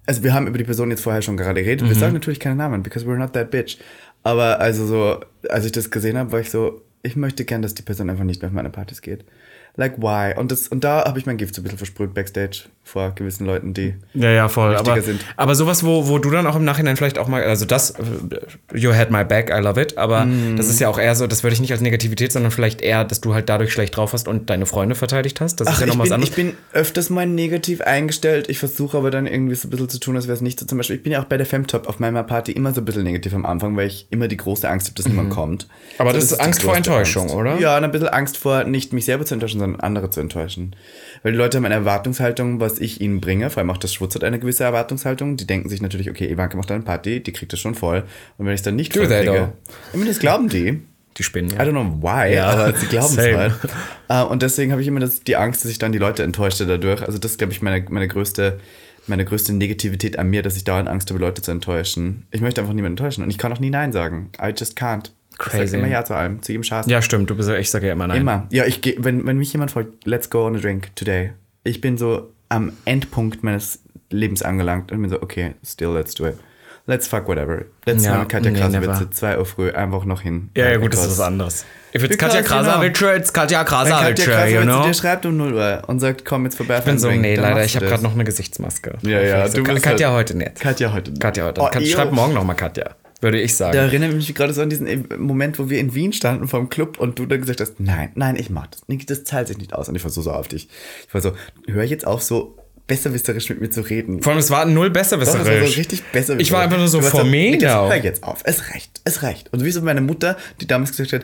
also wir haben über die Person jetzt vorher schon gerade geredet. Mhm. Wir sagen natürlich keine Namen, because we're not that bitch. Aber also so, als ich das gesehen habe, war ich so, ich möchte gern, dass die Person einfach nicht mehr auf meine Partys geht. Like, why? Und, das, und da habe ich mein Gift so ein bisschen versprüht backstage vor gewissen Leuten, die... Ja, ja, voll. wichtiger Aber, sind. aber sowas, wo, wo du dann auch im Nachhinein vielleicht auch mal, also das, äh, you had my back, I love it, aber Mm. das ist ja auch eher so, das würde ich nicht als Negativität, sondern vielleicht eher, dass du halt dadurch schlecht drauf hast und deine Freunde verteidigt hast. Das ist Ach, ja noch was bin, anderes. ich bin öfters mal negativ eingestellt. Ich versuche aber dann irgendwie so ein bisschen zu tun, als wäre es nicht so. Zum Beispiel, ich bin ja auch bei der Femtop auf meiner Party immer so ein bisschen negativ am Anfang, weil ich immer die große Angst habe, dass niemand kommt. Mhm. Aber So, das ist die Angst vor Enttäuschung, Angst. oder? Ja, und ein bisschen Angst vor, nicht mich selber zu enttäuschen, sondern andere zu enttäuschen. Weil die Leute haben eine Erwartungshaltung, was ich ihnen bringe. Vor allem auch das Schwutz hat eine gewisse Erwartungshaltung. Die denken sich natürlich, okay, Ivanka macht eine Party, die kriegt das schon voll. Und wenn ich es dann nicht Do voll kriege, das glauben die. Die Spinnen. I don't know why, Ja. aber sie glauben es Same. halt. Äh, und deswegen habe ich immer das, die Angst, dass ich dann die Leute enttäusche dadurch. Also das ist, glaube ich, meine, meine, größte, meine größte Negativität an mir, dass ich dauernd Angst habe, Leute zu enttäuschen. Ich möchte einfach niemanden enttäuschen und ich kann auch nie Nein sagen. I just can't. Ich Crazy. sage immer Ja zu allem, zu jedem Schatz. Ja, stimmt. Du bist, ich sage ja immer nein. Immer. Ja, ich geh, wenn, wenn mich jemand fragt, let's go on a drink today. Ich bin so am Endpunkt meines Lebens angelangt und bin so, okay, still let's do it. Let's fuck whatever. Letztes Ja, Mal mit Katja nee, Krasowitze, never. 2 Uhr früh, einfach noch hin. Ja, ja, gut, das ist was anderes. If it's Katja. Krasavice, it's Katja Wenn Katja Krasavice, Krasowitze you know? dir schreibt um 0 Uhr und sagt, komm jetzt vorbei. Ich bin so, nee, leider, ich habe gerade noch eine Gesichtsmaske. Ja, ja, so, du bist Katja halt- heute nicht. Katja heute. Katja heute. Oh, Kat- ew. Schreib morgen nochmal Katja, würde ich sagen. Da erinnere ich mich gerade so an diesen Moment, wo wir in Wien standen vor dem Club und du dann gesagt hast, nein, nein, ich mach das. Das zahlt sich nicht aus. Und ich war so sauer auf dich. Ich war so, hör jetzt auf, so besserwisserisch mit mir zu reden. Vor allem, es war null besser Doch, war so richtig besser. Ich war einfach nur so for me. Hör jetzt auf, es reicht, es reicht. Und wie so meine Mutter, die damals gesagt hat,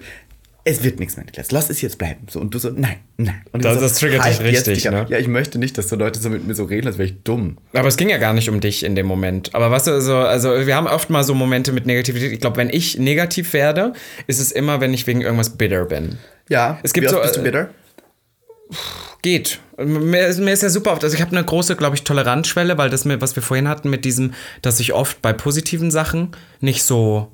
es wird nichts mehr, Niklas, lass es jetzt bleiben. So, und du so, nein, nein. Und Das- so, das triggert dich halt richtig, ne? Ja, ich möchte nicht, dass so Leute so mit mir so reden, als wäre ich dumm. Aber es ging ja gar nicht um dich in dem Moment. Aber was also, also wir haben oft mal so Momente mit Negativität. Ich glaube, wenn ich negativ werde, ist es immer, wenn ich wegen irgendwas bitter bin. Ja, Es gibt wie so, bist du äh, bitter? geht. Mir ist, mir ist ja super oft, also ich habe eine große, glaube ich, Toleranzschwelle, weil das, was wir vorhin hatten mit diesem, dass ich oft bei positiven Sachen nicht so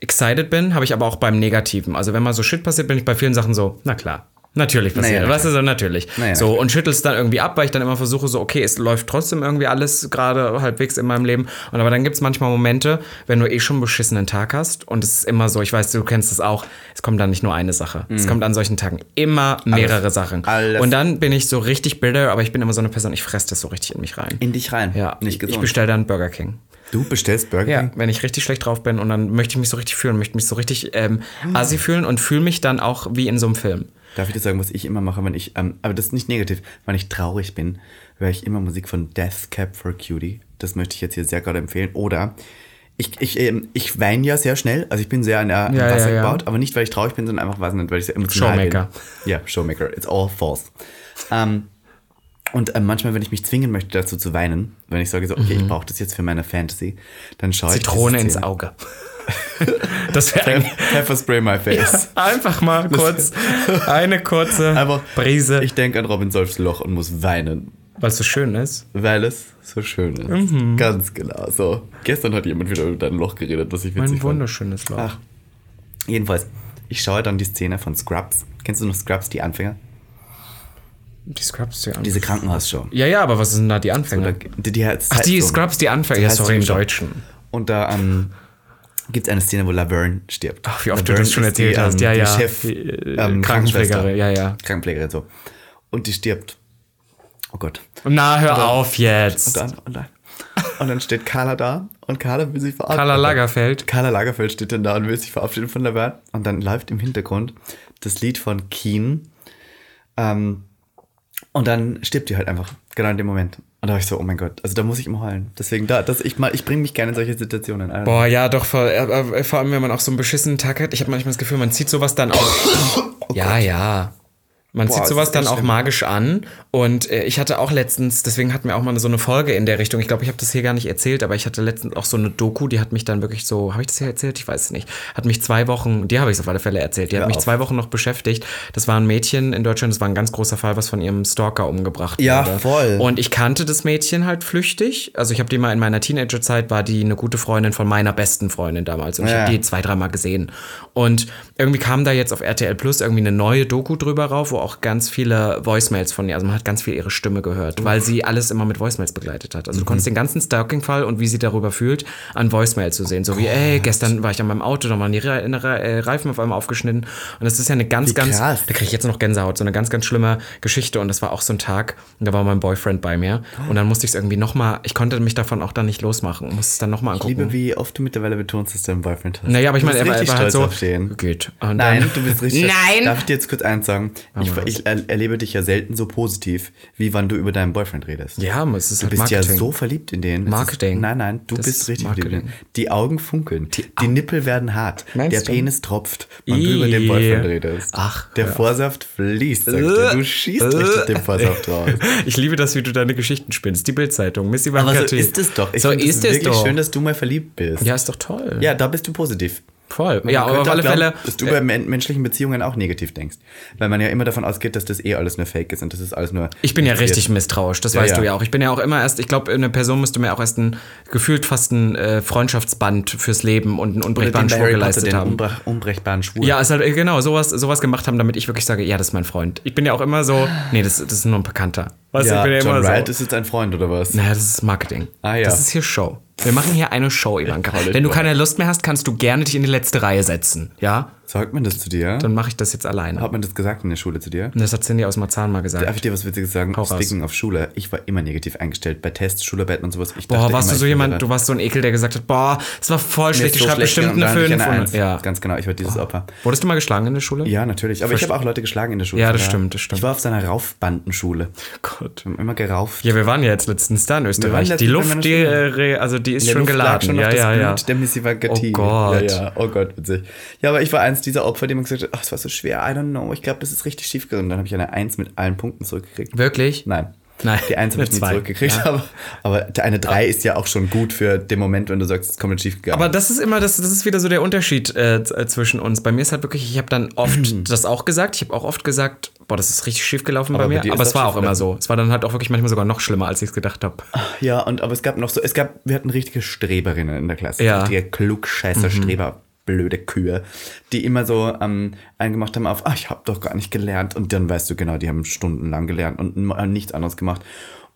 excited bin, habe ich aber auch beim Negativen. Also wenn mal so Shit passiert, bin ich bei vielen Sachen so, na klar. Natürlich passiert. Naja, weißt du, so natürlich. Naja, so und schüttelst dann irgendwie ab, weil ich dann immer versuche, so, okay, es läuft trotzdem irgendwie alles gerade halbwegs in meinem Leben. Und aber dann gibt es manchmal Momente, wenn du eh schon einen beschissenen Tag hast und es ist immer so, ich weiß, du kennst es auch, es kommt dann nicht nur eine Sache. Es kommt an solchen Tagen immer mehrere Sachen. Mhm. alles. Und dann bin ich so richtig bitter, aber ich bin immer so eine Person, ich fresse das so richtig in mich rein. In dich rein. ja, Nicht ich gesund. bestelle dann Burger King. Du bestellst Burger Ja, King? wenn ich richtig schlecht drauf bin und dann möchte ich mich so richtig fühlen, möchte mich so richtig ähm, assi fühlen und fühle mich dann auch wie in so einem Film. Darf ich dir sagen, was ich immer mache, wenn ich, ähm, aber das ist nicht negativ, wenn ich traurig bin, höre ich immer Musik von Death Cab for Cutie. Das möchte ich jetzt hier sehr gerade empfehlen. Oder ich, ich, ähm, ich weine ja sehr schnell, also ich bin sehr an der Ja, Wasser ja, ja. gebaut, aber nicht, weil ich traurig bin, sondern einfach, weil ich sehr emotional Showmaker. bin. Ja, Showmaker. It's all false. Ähm, und ähm, manchmal, wenn ich mich zwingen möchte, dazu zu weinen, wenn ich sage so, okay, ich brauche das jetzt für meine Fantasy, dann schaue ich Mhm. Zitrone ins. Auge. [LAUGHS] das wäre eigentlich. Pepper spray my face. Einfach mal kurz eine kurze Einfach, Brise, Ich denke an Robin Solfs Loch und muss weinen. weil es so schön ist. Weil es so schön ist. Mhm. Ganz genau. So. Gestern hat jemand wieder über dein Loch geredet, was ich witzig Ein fand. wunderschönes Loch. Ach. Jedenfalls, ich schaue dann die Szene von Scrubs. Kennst du noch Scrubs, die Anfänger? Die Scrubs, die Diese Krankenhausshow. Ja, ja, aber was sind da die Anfänger? die, die heißt Ach, die. Scrubs, die Anfänger. Ja, sorry, im. Deutschen. Und da ähm, gibt es eine Szene, wo Laverne stirbt. Ach, wie oft du Laverne das schon ist die, erzählt hast. ähm, Ja, die ja. Chef, Die, äh, ähm, Krankenpflegerin, ja, ja. Krankenpflegerin, so. Und die stirbt. Oh Gott. Na, hör auf Und jetzt. dann, und dann. Und dann steht Carla da und Carla will sich verabschieden. Karl Lagerfeld. Carla Lagerfeld steht dann da und will sich verabschieden von Laverne. Und dann läuft im Hintergrund das Lied von Keen. Ähm, und dann stirbt die halt einfach. Genau in dem Moment. Und da war ich so, oh mein Gott, also da muss ich immer heulen. Deswegen da, das, ich, mal- ich bringe mich gerne in solche Situationen ein. Boah, ja, doch, vor, äh, äh, vor allem, wenn man auch so einen beschissenen Tag hat. Ich habe manchmal das Gefühl, man zieht sowas dann auch. [COUGHS] ja, ja. Man Boah, zieht sowas dann auch schlimm. magisch an. Und äh, ich hatte auch letztens, deswegen hatten wir auch mal so eine Folge in der Richtung. Ich glaube, ich habe das hier gar nicht erzählt, aber ich hatte letztens auch so eine Doku, die hat mich dann wirklich so, habe ich das hier erzählt? Ich weiß es nicht. Hat mich zwei Wochen, die habe ich auf alle Fälle erzählt, die hat Hör mich auf. zwei Wochen noch beschäftigt. Das war ein Mädchen in Deutschland, das war ein ganz großer Fall, was von ihrem Stalker umgebracht Ja, wurde. voll. Und ich kannte das Mädchen halt flüchtig. Also ich habe die mal in meiner Teenagerzeit, war die eine gute Freundin von meiner besten Freundin damals. Und ich Ja. habe die zwei, dreimal gesehen. Und irgendwie kam da jetzt auf RTL Plus irgendwie eine neue Doku drüber rauf, auch ganz viele Voicemails von ihr, also man hat ganz viel ihre Stimme gehört, weil sie alles immer mit Voicemails begleitet hat. Also du konntest den ganzen Stalking-Fall und wie sie darüber fühlt, an Voicemails zu sehen. So wie, ey, gestern war ich an meinem Auto, da waren die Re Re äh, Reifen auf einmal aufgeschnitten. Und das ist ja eine ganz, Wie ganz, krass. da kriege ich jetzt noch Gänsehaut, so eine ganz, ganz schlimme Geschichte. Und das war auch so ein Tag, und da war mein Boyfriend bei mir. Und dann musste ich es irgendwie nochmal, ich konnte mich davon auch dann nicht losmachen, musste es dann nochmal ich angucken. liebe, wie oft du mittlerweile betonst, dass du einen Boyfriend hast. Naja, aber ich meine, er war, er war halt so. Geht. Und Nein, dann- du bist richtig. [LAUGHS] Nein! Darf ich dir jetzt kurz eins sagen? Ich, ich er, erlebe dich ja selten so positiv, wie wann du über deinen Boyfriend redest. Ja, es ist Du halt bist Marketing. ja so verliebt in den. Marketing. Ist, nein, nein, du Das bist ist richtig verliebt in Marketing. den. Die Augen funkeln. Die, Nippel werden hart. Meinst der du? Penis tropft, wenn du über den. Boyfriend redest. Ach, Der ja. Vorsaft fließt, sagt er. Du schießt richtig den Vorsaft raus. [LAUGHS] Ich liebe das, wie du deine Geschichten spinnst. Die Bildzeitung, Miss Ivanka Aber so ist es doch. Ich so ist es wirklich doch. schön, dass du mal verliebt bist. ja, ist doch toll. Ja, da bist du positiv. Voll. Man Ja, aber auf alle glauben, Fälle. Dass du bei men menschlichen Beziehungen auch negativ denkst. Weil man ja immer davon ausgeht, dass das eh alles nur Fake ist und das ist alles nur. Ich bin ja richtig misstrauisch, das Ja, weißt ja. du ja auch. Ich bin ja auch immer erst, ich glaube, eine Person müsste mir auch erst ein gefühlt fast ein äh, Freundschaftsband fürs Leben und einen Oder unbrechbaren den bei Schwur Potter, geleistet den haben. unbrech unbrechbaren Schwur. Ja, ist halt äh, genau, sowas, sowas gemacht haben, damit ich wirklich sage, ja, das ist mein Freund. Ich bin ja auch immer so, nee, das, das ist nur ein Bekannter. Weißt du, ja ich bin ja John immer Wright so. ist jetzt ein Freund oder was? Naja, das ist Marketing. Ah, ja. Das ist hier Show. Wir machen hier eine Show, Ivanka. Wenn du keine Lust mehr hast, kannst du gerne dich in die letzte Reihe setzen. Ja? Sagt man das zu dir? Dann mache ich das jetzt alleine. Hat man das gesagt in der Schule zu dir? Das hat Cindy aus Marzahn mal Darf gesagt. ich dir was Witziges sagen? Hau. Speaking of Schule, ich war immer negativ eingestellt bei Tests, Schularbeiten und sowas. Ich Boah, warst immer, du so jemand, du warst so ein Ekel, der gesagt hat, boah, es war voll schlecht, ich so schreibe bestimmt gegangen, eine da hatte ich 5. eine Und, ja. Ganz genau, ich war dieses Opfer. Wurdest du mal geschlagen in der Schule? Ja, natürlich. Aber ich habe auch Leute geschlagen in der Schule. Ja, das stimmt, das stimmt. Ich war auf seiner Raufbandenschule. Gott. Wir haben immer gerauft. Ja, wir waren ja jetzt letztens da in Österreich. Die Luft, die, äh, also die ist schon geladen. ja, ja, ja. Der Missy Vagati. Oh Gott. Ja. Oh Gott, witzig. Ja, aber ich war eins dieser Opfer, die mir gesagt hat, ach, es war so schwer, I don't know. Ich glaube, das ist richtig schief gegangen. Dann habe ich eine Eins mit allen Punkten zurückgekriegt. Wirklich? Nein. Nein, Die Eins habe [LAUGHS] ich Zwei. zurückgekriegt, Ja. aber, aber eine Drei ist ja auch schon gut für den Moment, wenn du sagst, es ist komplett schief gegangen. Aber das ist immer, das, das ist wieder so der Unterschied äh, äh, zwischen uns. Bei mir ist halt wirklich, ich habe dann oft [CLEARS THROAT] das auch gesagt. Ich habe auch oft gesagt, boah, das ist richtig schief gelaufen Aber bei mir. Aber es das war auch immer so. Es war dann halt auch wirklich manchmal sogar noch schlimmer, als ich es gedacht habe. Ja, und aber es gab noch so, es gab, wir hatten richtige Streberinnen in der Klasse. Ja. Richtige Klugscheißer, Streber, blöde Kühe, die immer so ähm, eingemacht haben auf, ah, ich habe doch gar nicht gelernt. Und dann weißt du genau, die haben stundenlang gelernt und nichts anderes gemacht.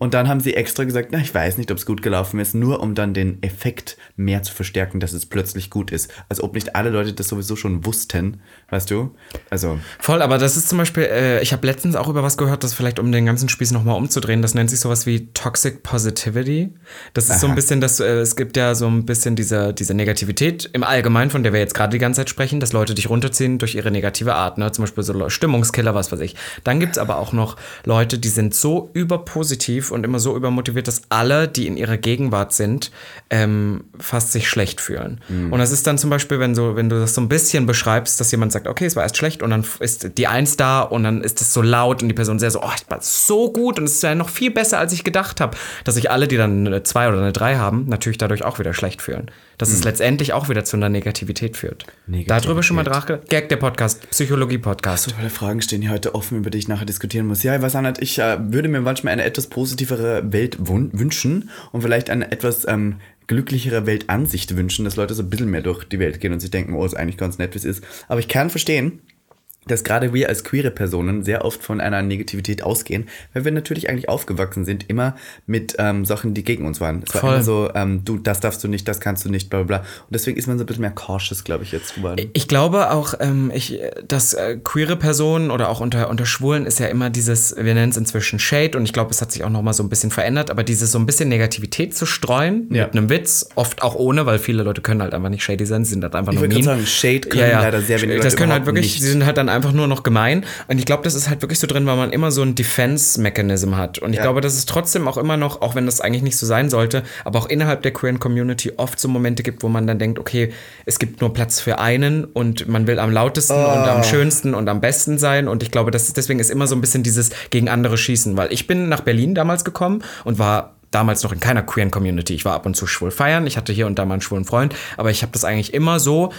Und dann haben sie extra gesagt, na, ich weiß nicht, ob es gut gelaufen ist, nur um dann den Effekt mehr zu verstärken, dass es plötzlich gut ist. Als ob nicht alle Leute das sowieso schon wussten, weißt du? Also, Voll, aber das ist zum Beispiel, äh, ich habe letztens auch über was gehört, das vielleicht um den ganzen Spieß nochmal umzudrehen, das nennt sich sowas wie Toxic Positivity. Das ist so ein Aha. bisschen, das, äh, es gibt ja so ein bisschen diese, diese Negativität im Allgemeinen, von der wir jetzt gerade die ganze Zeit sprechen, dass Leute dich runterziehen durch ihre negative Art, ne? zum Beispiel so Le- Stimmungskiller, was weiß ich. Dann gibt es aber auch noch Leute, die sind so überpositiv und immer so übermotiviert, dass alle, die in ihrer Gegenwart sind, ähm, fast sich schlecht fühlen. Und das ist dann zum Beispiel, wenn, so, wenn du das so ein bisschen beschreibst, dass jemand sagt, okay, es war erst schlecht und dann ist die Eins da und dann ist es so laut und die Person sehr so, oh, es war so gut und es ist ja noch viel besser, als ich gedacht habe, dass sich alle, die dann eine Zwei oder eine Drei haben, natürlich dadurch auch wieder schlecht fühlen. Dass es letztendlich auch wieder zu einer Negativität führt. Negativität. Darüber schon mal nachgedacht? Gag der Podcast, Psychologie-Podcast. tolle Fragen stehen hier heute offen, über die ich nachher diskutieren muss. Ja, ich weiß auch nicht, ich äh, würde mir manchmal eine etwas positivere Welt wünschen und vielleicht eine etwas ähm, glücklichere Weltansicht wünschen, dass Leute so ein bisschen mehr durch die Welt gehen und sich denken, oh, ist eigentlich ganz nett, wie es ist. Aber ich kann verstehen, dass gerade wir als queere Personen sehr oft von einer Negativität ausgehen, weil wir natürlich eigentlich aufgewachsen sind, immer mit ähm, Sachen, die gegen uns waren. Es war Voll. immer so, ähm, du, das darfst du nicht, das kannst du nicht, bla bla bla. Und deswegen ist man so ein bisschen mehr cautious, glaube ich, jetzt geworden. Ich glaube auch, ähm, ich, dass äh, queere Personen oder auch unter, unter Schwulen ist ja immer dieses, wir nennen es inzwischen Shade und ich glaube, es hat sich auch noch mal so ein bisschen verändert, aber dieses so ein bisschen Negativität zu streuen Ja. mit einem Witz, oft auch ohne, weil viele Leute können halt einfach nicht shady sein, sie sind halt einfach Ich nur mean. sagen, Shade können leider sehr wenige Das Leute können halt wirklich, nicht. sie sind halt dann einfach nur noch gemein und ich glaube, das ist halt wirklich so drin, weil man immer so ein Defense-Mechanism hat und ich Ja. glaube, dass es trotzdem auch immer noch, auch wenn das eigentlich nicht so sein sollte, aber auch innerhalb der queeren Community oft so Momente gibt, wo man dann denkt, okay, es gibt nur Platz für einen und man will am lautesten und Ah. am schönsten und am besten sein und ich glaube, das ist, deswegen ist immer so ein bisschen dieses gegen andere schießen, weil ich bin nach Berlin damals gekommen und war damals noch in keiner queeren Community. Ich war ab und zu schwul feiern, ich hatte hier und da mal einen schwulen Freund, aber ich habe das eigentlich immer so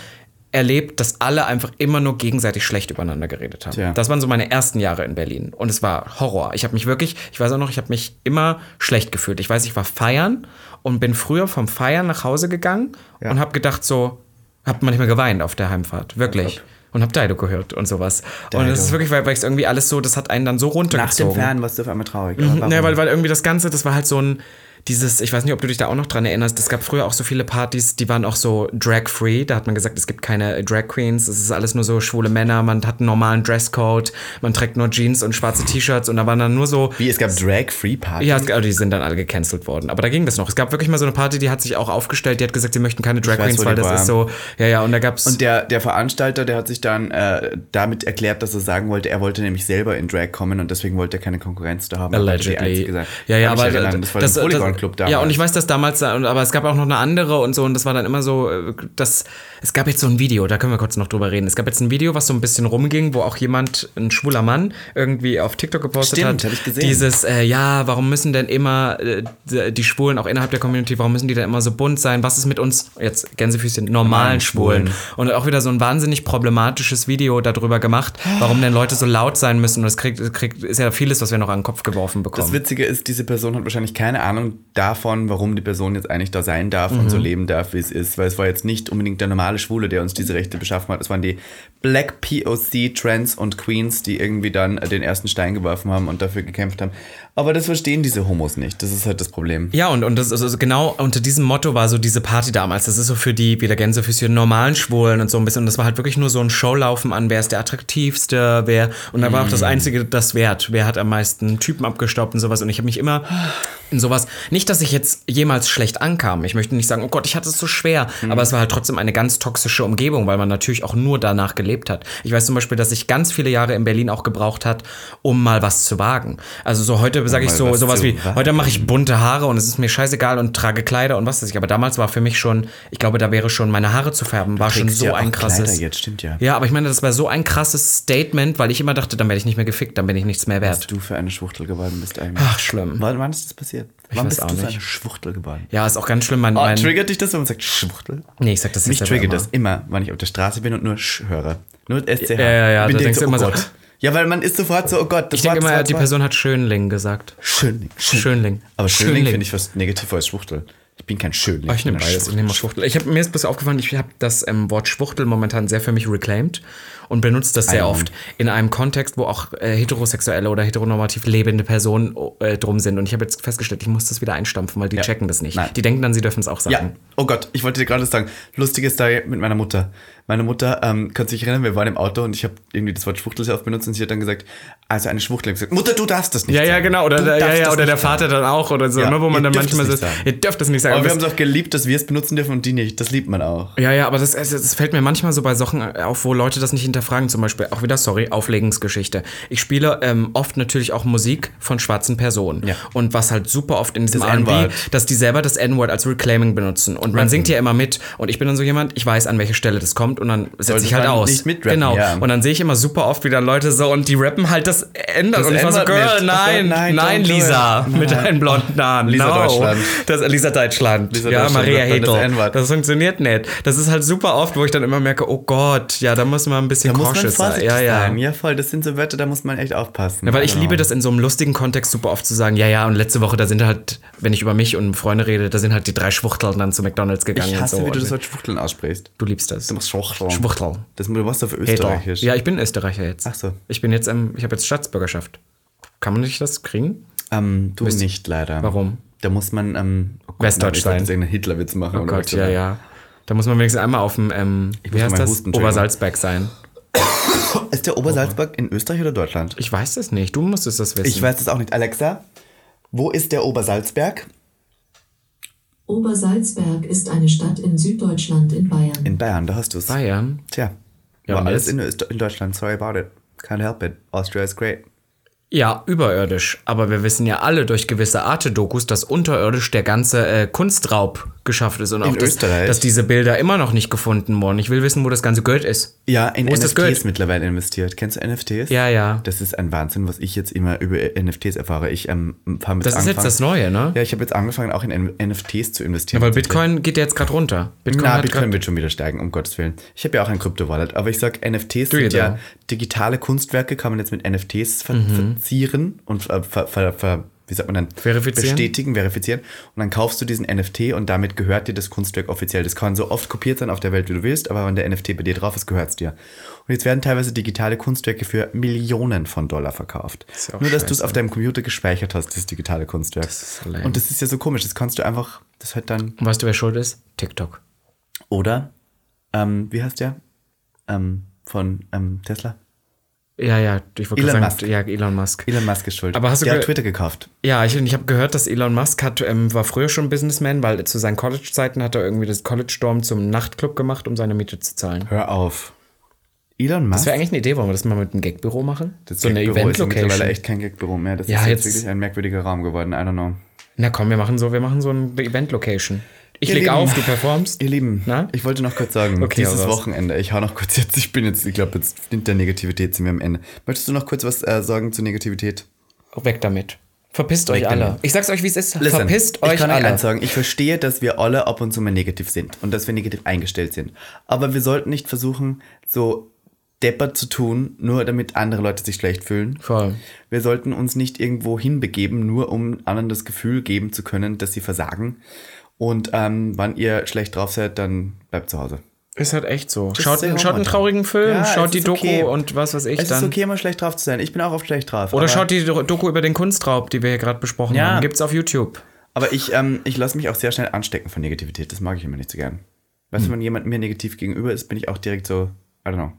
erlebt, dass alle einfach immer nur gegenseitig schlecht übereinander geredet haben. Tja. Das waren so meine ersten Jahre in Berlin und es war Horror. Ich habe mich wirklich, ich weiß auch noch, ich habe mich immer schlecht gefühlt. Ich weiß, ich war feiern und bin früher vom Feiern nach Hause gegangen Ja. und habe gedacht so, habe manchmal geweint auf der Heimfahrt, wirklich. und habe Dido gehört und sowas. Und Dido. das ist wirklich, weil, weil es irgendwie alles so, das hat einen dann so Nach dem runtergezogen. Fern warst du auf einmal traurig. Warum? Ja, weil, weil irgendwie das Ganze, das war halt so ein, dieses, ich weiß nicht, ob du dich da auch noch dran erinnerst, es gab früher auch so viele Partys, die waren auch so drag-free. Da hat man gesagt, es gibt keine Drag Queens, es ist alles nur so schwule Männer, man hat einen normalen Dresscode, man trägt nur Jeans und schwarze T-Shirts und da waren dann nur so. Wie, es gab Drag-Free-Party? Ja, also die sind dann alle gecancelt worden. Aber da ging das noch. Es gab wirklich mal so eine Party, die hat sich auch aufgestellt, die hat gesagt, sie möchten keine Drag Queens, weil das war. ist so. Ja, ja, und da gab's. Und der, der Veranstalter, der hat sich dann äh, damit erklärt, dass er sagen wollte, er wollte nämlich selber in Drag kommen und deswegen wollte er keine Konkurrenz da haben. Allegedly. Ja, ja, aber erinnern, das war das, Polygon Club damals. Ja, und ich weiß das damals, aber es gab auch noch eine andere und so und das war dann immer so, äh, das, es gab jetzt so ein Video, da können wir kurz noch drüber reden. Es gab jetzt ein Video, was so ein bisschen rumging, wo auch jemand, ein schwuler Mann, irgendwie auf TikTok gepostet Stimmt, hat. hab ich gesehen. Dieses, äh, ja, warum müssen denn immer äh, die Schwulen auch innerhalb der Community, warum müssen die denn immer so bunt sein? Was ist mit uns, jetzt Gänsefüßchen, normalen Schwulen? Schwulen. Und auch wieder so ein wahnsinnig problematisches Video darüber gemacht, warum denn Leute so laut sein müssen. Und das kriegt, kriegt, ist ja vieles, was wir noch an den Kopf geworfen bekommen. Das Witzige ist, diese Person hat wahrscheinlich keine Ahnung davon, warum die Person jetzt eigentlich da sein darf und so Mhm. leben darf, wie es ist. Weil es war jetzt nicht unbedingt der normale Schwule, der uns diese Rechte beschaffen hat. Es waren die Black POC Trans und Queens, die irgendwie dann den ersten Stein geworfen haben und dafür gekämpft haben. Aber das verstehen diese Homos nicht. Das ist halt das Problem. Ja, und, und das also genau unter diesem Motto war so diese Party damals. Das ist so für die, wie der Gänsefüßchen, normalen Schwulen und so ein bisschen. Und das war halt wirklich nur so ein Showlaufen an, wer ist der attraktivste, wer. Und da war auch Mm. das Einzige, das Wert. Wer hat am meisten Typen abgestaubt und sowas. Und ich habe mich immer in sowas, nicht, dass ich jetzt jemals schlecht ankam. Ich möchte nicht sagen, oh Gott, ich hatte es so schwer. Mm. Aber es war halt trotzdem eine ganz toxische Umgebung, weil man natürlich auch nur danach gelebt hat. Ich weiß zum Beispiel, dass ich ganz viele Jahre in Berlin auch gebraucht hat, um mal was zu wagen. Also so heute sage ich so, was sowas wie, heute mache ich bunte Haare und es ist mir scheißegal und trage Kleider und was weiß ich. Aber damals war für mich schon, ich glaube, da wäre schon meine Haare zu färben, war schon so ja ein krasses. Kleider jetzt, stimmt ja. Ja, aber ich meine, das war so ein krasses Statement, weil ich immer dachte, dann werde ich nicht mehr gefickt, dann bin ich nichts mehr Was wert. du für eine Schwuchtel geworden bist eigentlich. Ach, schlimm. Wann, wann ist das passiert? wann weiß bist auch du für nicht. eine Schwuchtel geworden? Ja, ist auch ganz schlimm. Mein, Oh, mein, triggert dich das, wenn man sagt Schwuchtel? nee, ich sag das Mich jetzt selber triggert immer. das immer, wenn ich auf der Straße bin und nur Sch höre. Nur SCH. Ja, ja, ja, Ich bin da direkt denkst du immer so, oh Gott. Ja, weil man ist sofort so, oh Gott, das Ich denke immer, die Person hat Schönling gesagt. Schönling. Schönling. Aber Schönling, Schönling. finde ich fast negativer als Schwuchtel. Ich bin kein Schönling. Oh, ich nehme beides. Ich nehme mal Schwuchtel. Ich hab, mir ist bloß aufgefallen, ich habe das ähm, Wort Schwuchtel momentan sehr für mich reclaimed und benutze das sehr oft in einem Kontext, wo auch äh, heterosexuelle oder heteronormativ lebende Personen äh, drum sind. Und ich habe jetzt festgestellt, ich muss das wieder einstampfen, weil die Ja. checken das nicht. Nein. Die denken dann, sie dürfen es auch sagen. Ja, oh Gott, ich wollte dir gerade sagen, lustige Story mit meiner Mutter. Meine Mutter, ähm, kannst du dich erinnern, wir waren im Auto und ich habe irgendwie das Wort Schwuchtel sehr oft benutzt und sie hat dann gesagt, also eine Schwuchtel. Ich gesagt, Mutter, du darfst das nicht Ja, ja, sagen. genau. Oder, der, ja, ja, das oder der Vater dann auch oder so, Ja, ne, wo man dann manchmal nicht sagen. ihr dürft das nicht sagen. Aber wir haben es auch geliebt, dass wir es benutzen dürfen und die nicht. Das liebt man auch. Ja, ja, aber das, es fällt mir manchmal so bei Sachen auf, wo Leute das nicht hinterfragen. Zum Beispiel auch wieder, sorry, Auflegungsgeschichte. Ich spiele ähm, oft natürlich auch Musik von schwarzen Personen. Ja. Und was halt super oft in diesem Das R&B, dass die selber das N-Word als Reclaiming benutzen. Und man singt ja immer mit. Und ich bin dann so jemand, ich weiß, an welche Stelle das kommt und dann setze ich halt aus. nicht mitrappen, genau. ja. Und dann sehe ich immer super oft wieder Leute so und die rappen halt das. Das und ich war so, Girl, nein, nein, nein, Lisa, it. mit deinen blonden Haaren. Lisa no. Deutschland. Das, Lisa Deutschland. Lisa ja, Deutschland Maria das Hedel. N-Wort. Das funktioniert nicht. Das ist halt super oft, wo ich dann immer merke, oh Gott, ja, da muss man ein bisschen Da muss man cautious vorsichtig sein. Ja, ja. sein. Ja, voll. Das sind so Wörter, da muss man echt aufpassen. Ja, weil ich Also, liebe das in so einem lustigen Kontext super oft zu sagen, ja, ja, und letzte Woche, da sind halt, wenn ich über mich und Freunde rede, da sind halt die drei Schwuchteln dann zu McDonalds gegangen Ich hasse, und so. wie du das Wort Schwuchteln aussprichst. du liebst das. Du machst Schwuchteln. Schwuchtel. Das, du warst auf. Österreichisch. Ja, ich bin Österreicher jetzt. Ach so. Ich bin jetzt, ähm, ich habe jetzt Staatsbürgerschaft. Kann man nicht das kriegen? Ähm, du nicht, leider. Warum? Da muss man, ähm, oh Gott, Westdeutsch nein, ich Hitlerwitz machen. Oh Gott, ja, ja. Da muss man wenigstens einmal auf dem, ähm, wie heißt das? Obersalzberg sein. Ist der Obersalzberg in Österreich oder Deutschland? Ich weiß das nicht. Du musstest das wissen. Ich weiß das auch nicht. Alexa, wo ist der Obersalzberg? Obersalzberg ist eine Stadt in Süddeutschland in Bayern. In Bayern, da hast du es. Bayern. Tja, Ja, war alles in, in Deutschland. Sorry about it. Can't help it. Austria is great. Ja, überirdisch. Aber wir wissen ja alle durch gewisse Arte-Dokus, dass unterirdisch der ganze äh, Kunstraub geschafft ist. Und auch, dass, Österreich? dass diese Bilder immer noch nicht gefunden wurden. Ich will wissen, wo das ganze Geld ist. Ja, in Wo NFTs mittlerweile investiert. Kennst du NFTs? Ja, ja. Das ist ein Wahnsinn, was ich jetzt immer über NFTs erfahre. Ich ähm, habe Das ist jetzt das Neue, ne? Ja, ich habe jetzt angefangen, auch in N NFTs zu investieren. Weil Bitcoin geht ja jetzt gerade runter. Bitcoin Na, Bitcoin wird schon wieder steigen, um Gottes Willen. Ich habe ja auch ein Krypto-Wallet, aber ich sag, NFTs you sind ja though? digitale Kunstwerke, kann man jetzt mit NFTs ver Mhm. Verzieren und äh, ver ver ver wie sagt man denn? Verifizieren? Bestätigen, verifizieren. Und dann kaufst du diesen NFT und damit gehört dir das Kunstwerk offiziell. Das kann so oft kopiert sein auf der Welt, wie du willst, aber wenn der NFT bei dir drauf ist, gehört es dir. Und jetzt werden teilweise digitale Kunstwerke für Millionen von Dollar verkauft. auch Nur, dass du es auf deinem Computer gespeichert hast, das digitale Kunstwerk. lame. und das ist ja so komisch. Das kannst du einfach, das hat dann Und weißt du, wer schuld ist? TikTok. oder, ähm, wie heißt der? Ähm, von ähm, Tesla? Ja, ja, ich wollte Elon gerade Musk. sagen, ja, Elon Musk. Elon Musk ist schuld. Aber hast du der hat Twitter gekauft. Ja, ich, ich habe gehört, dass Elon Musk hat, ähm, war früher schon Businessman, weil zu seinen College-Zeiten hat er irgendwie das College-Dorm zum Nachtclub gemacht, um seine Miete zu zahlen. Hör auf. Elon Musk? Das wäre eigentlich eine Idee, wollen wir das mal mit einem Gag-Büro machen? das so eine Gag-Büro ist ja mittlerweile Event-Location. echt kein Gagbüro mehr. Das Ja, ist jetzt jetzt- wirklich ein merkwürdiger Raum geworden. I don't know. Na komm, wir machen so, wir machen so eine Event-Location. Ich Ihr leg Lieben. auf, du performst. Ihr Lieben, Na? ich wollte noch kurz sagen, Okay, dieses. Wochenende, ich hau noch kurz jetzt, ich bin jetzt, ich glaube, jetzt in der Negativität sind wir am Ende. Möchtest du noch kurz was äh, sagen zur Negativität? Weg damit. Verpisst euch Weg alle. damit. Ich sag's euch, wie es ist. Listen, Verpisst ich euch kann euch alle. eins sagen, ich verstehe, dass wir alle ab und zu mal negativ sind und dass wir negativ eingestellt sind. Aber wir sollten nicht versuchen, so deppert zu tun, nur damit andere Leute sich schlecht fühlen. Voll. Wir sollten uns nicht irgendwo hinbegeben, nur um anderen das Gefühl geben zu können, dass sie versagen. Und ähm, wann ihr schlecht drauf seid, dann bleibt zu Hause. Ist halt echt so. Schaut, schaut einen traurigen Film, Ja, schaut die Doku okay. und was weiß ich Es dann. ist okay, mal schlecht drauf zu sein. Ich bin auch oft schlecht drauf. Oder schaut die Do- Doku über den Kunstraub, die wir hier gerade besprochen Ja. haben. Gibt's auf YouTube. Aber ich, ähm, ich lasse mich auch sehr schnell anstecken von Negativität. Das mag ich immer nicht so gern. Weißt Hm. du, wenn jemand mir negativ gegenüber ist, bin ich auch direkt so, I don't know.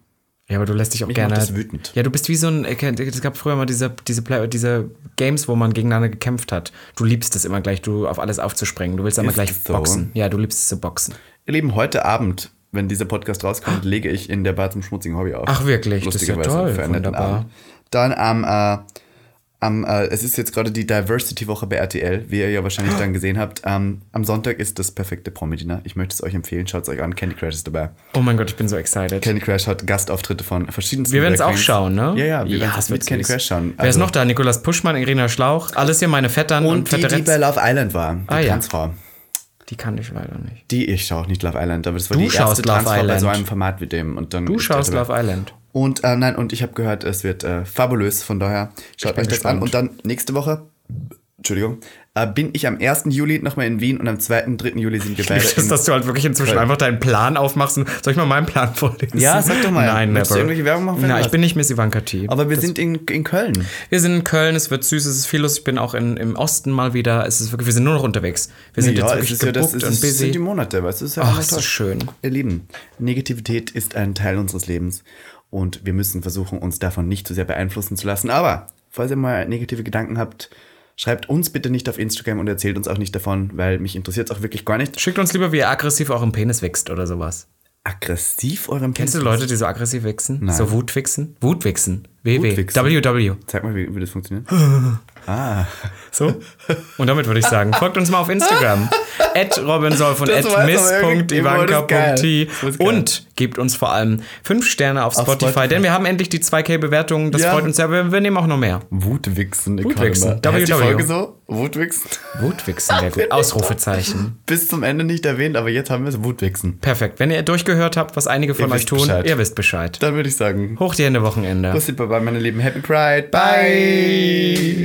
Ja, aber du lässt dich auch Mich gerne. macht das wütend. Ja, du bist wie so ein. äh, Es gab früher mal diese, diese, Play- diese Games, wo man gegeneinander gekämpft hat. Du liebst es immer gleich, du auf alles aufzuspringen. Du willst immer Ist gleich so? boxen. Ja, du liebst es zu boxen. Ihr Lieben, heute Abend, wenn dieser Podcast rauskommt, lege ich in der Bar zum schmutzigen Hobby auf. Ach, wirklich? Das ist ja toll. Wunderbar. Abend. Dann am, äh, am äh, es ist jetzt gerade die Diversity-Woche bei RTL, wie ihr ja wahrscheinlich dann gesehen habt. Ähm, am Sonntag ist das perfekte Promi-Dinner. Ich möchte es euch empfehlen, schaut es euch an. Candy Crush ist dabei. Oh mein Gott, ich bin so excited. Candy Crush hat Gastauftritte von verschiedensten wir werden es auch schauen, ne? Ja, ja, wir werden das es mit Candy süß. Crush schauen. Wer ist Also- noch da? Nikolas Puschmann, Irina Schlauch. Alles hier meine Vettern und, Und die, die Vetteretz. bei Love Island war, die Ah, ja. Transfrau. Die kann ich leider nicht. Die, ich schaue auch nicht Love Island, aber das war Du die schaust erste Love Transfrau bei Island. so einem Format wie dem. Und dann Du schaust Love. Island. Und äh, nein, und ich habe gehört, es wird äh, fabulös. Von daher schaut euch das an. Und dann nächste Woche, Entschuldigung, äh, bin ich am 1. Juli nochmal in Wien und am 2. und 3. Juli sind wir beide. Das ist, in- dass du halt wirklich inzwischen Köln. einfach deinen Plan aufmachst. Und, soll ich mal meinen Plan vorlesen? Ja, sag doch mal. Nein, never. du irgendwelche Werbung machen Nein, ich bin nicht Miss Ivanka T. Aber wir sind in, in Köln. Wir sind in Köln, es wird süß, es ist viel los. Ich bin auch in, im Osten mal wieder. Es ist wirklich, wir sind nur noch unterwegs. Wir sind ja, jetzt es wirklich ist ja das, es und ist, sind die busy. Monate, weißt du? Es ist ja Ach, es ist toll. schön. Ihr Lieben, Negativität ist ein Teil unseres Lebens und wir müssen versuchen, uns davon nicht zu sehr beeinflussen zu lassen. Aber falls ihr mal negative Gedanken habt, schreibt uns bitte nicht auf Instagram und erzählt uns auch nicht davon, weil mich interessiert es auch wirklich gar nicht. Schickt uns lieber, wie ihr aggressiv euren Penis wächst oder sowas. Aggressiv eurem Kennst du Penis? Leute, die so aggressiv wichsen? Nein. So Wutwichsen? Wutwichsen. WW. WW. Zeig mal, wie, wie das funktioniert. [LAUGHS] So. Und damit würde ich sagen, [LAUGHS] folgt uns mal auf Instagram. [LAUGHS] at robinsolf und at aber miss.ivanka.t und gebt uns vor allem fünf Sterne auf Spotify, Spotify. denn wir haben endlich die 2K-Bewertungen. Das Ja. freut uns sehr. Wir, wir nehmen auch noch mehr. Wutwichsen. ich Wutwichsen. Heißt die. Folge so? Wutwichsen. Wutwichsen wäre [LAUGHS] gut. Ausrufezeichen. Bis zum Ende nicht erwähnt, aber jetzt haben wir es. Wutwichsen. Perfekt. Wenn ihr durchgehört habt, was einige von Ihr euch tun, Bescheid. ihr wisst Bescheid. Dann würde ich sagen, Hoch die Hände Wochenende. Bussi Baba, meine Lieben. Happy Pride. Bye.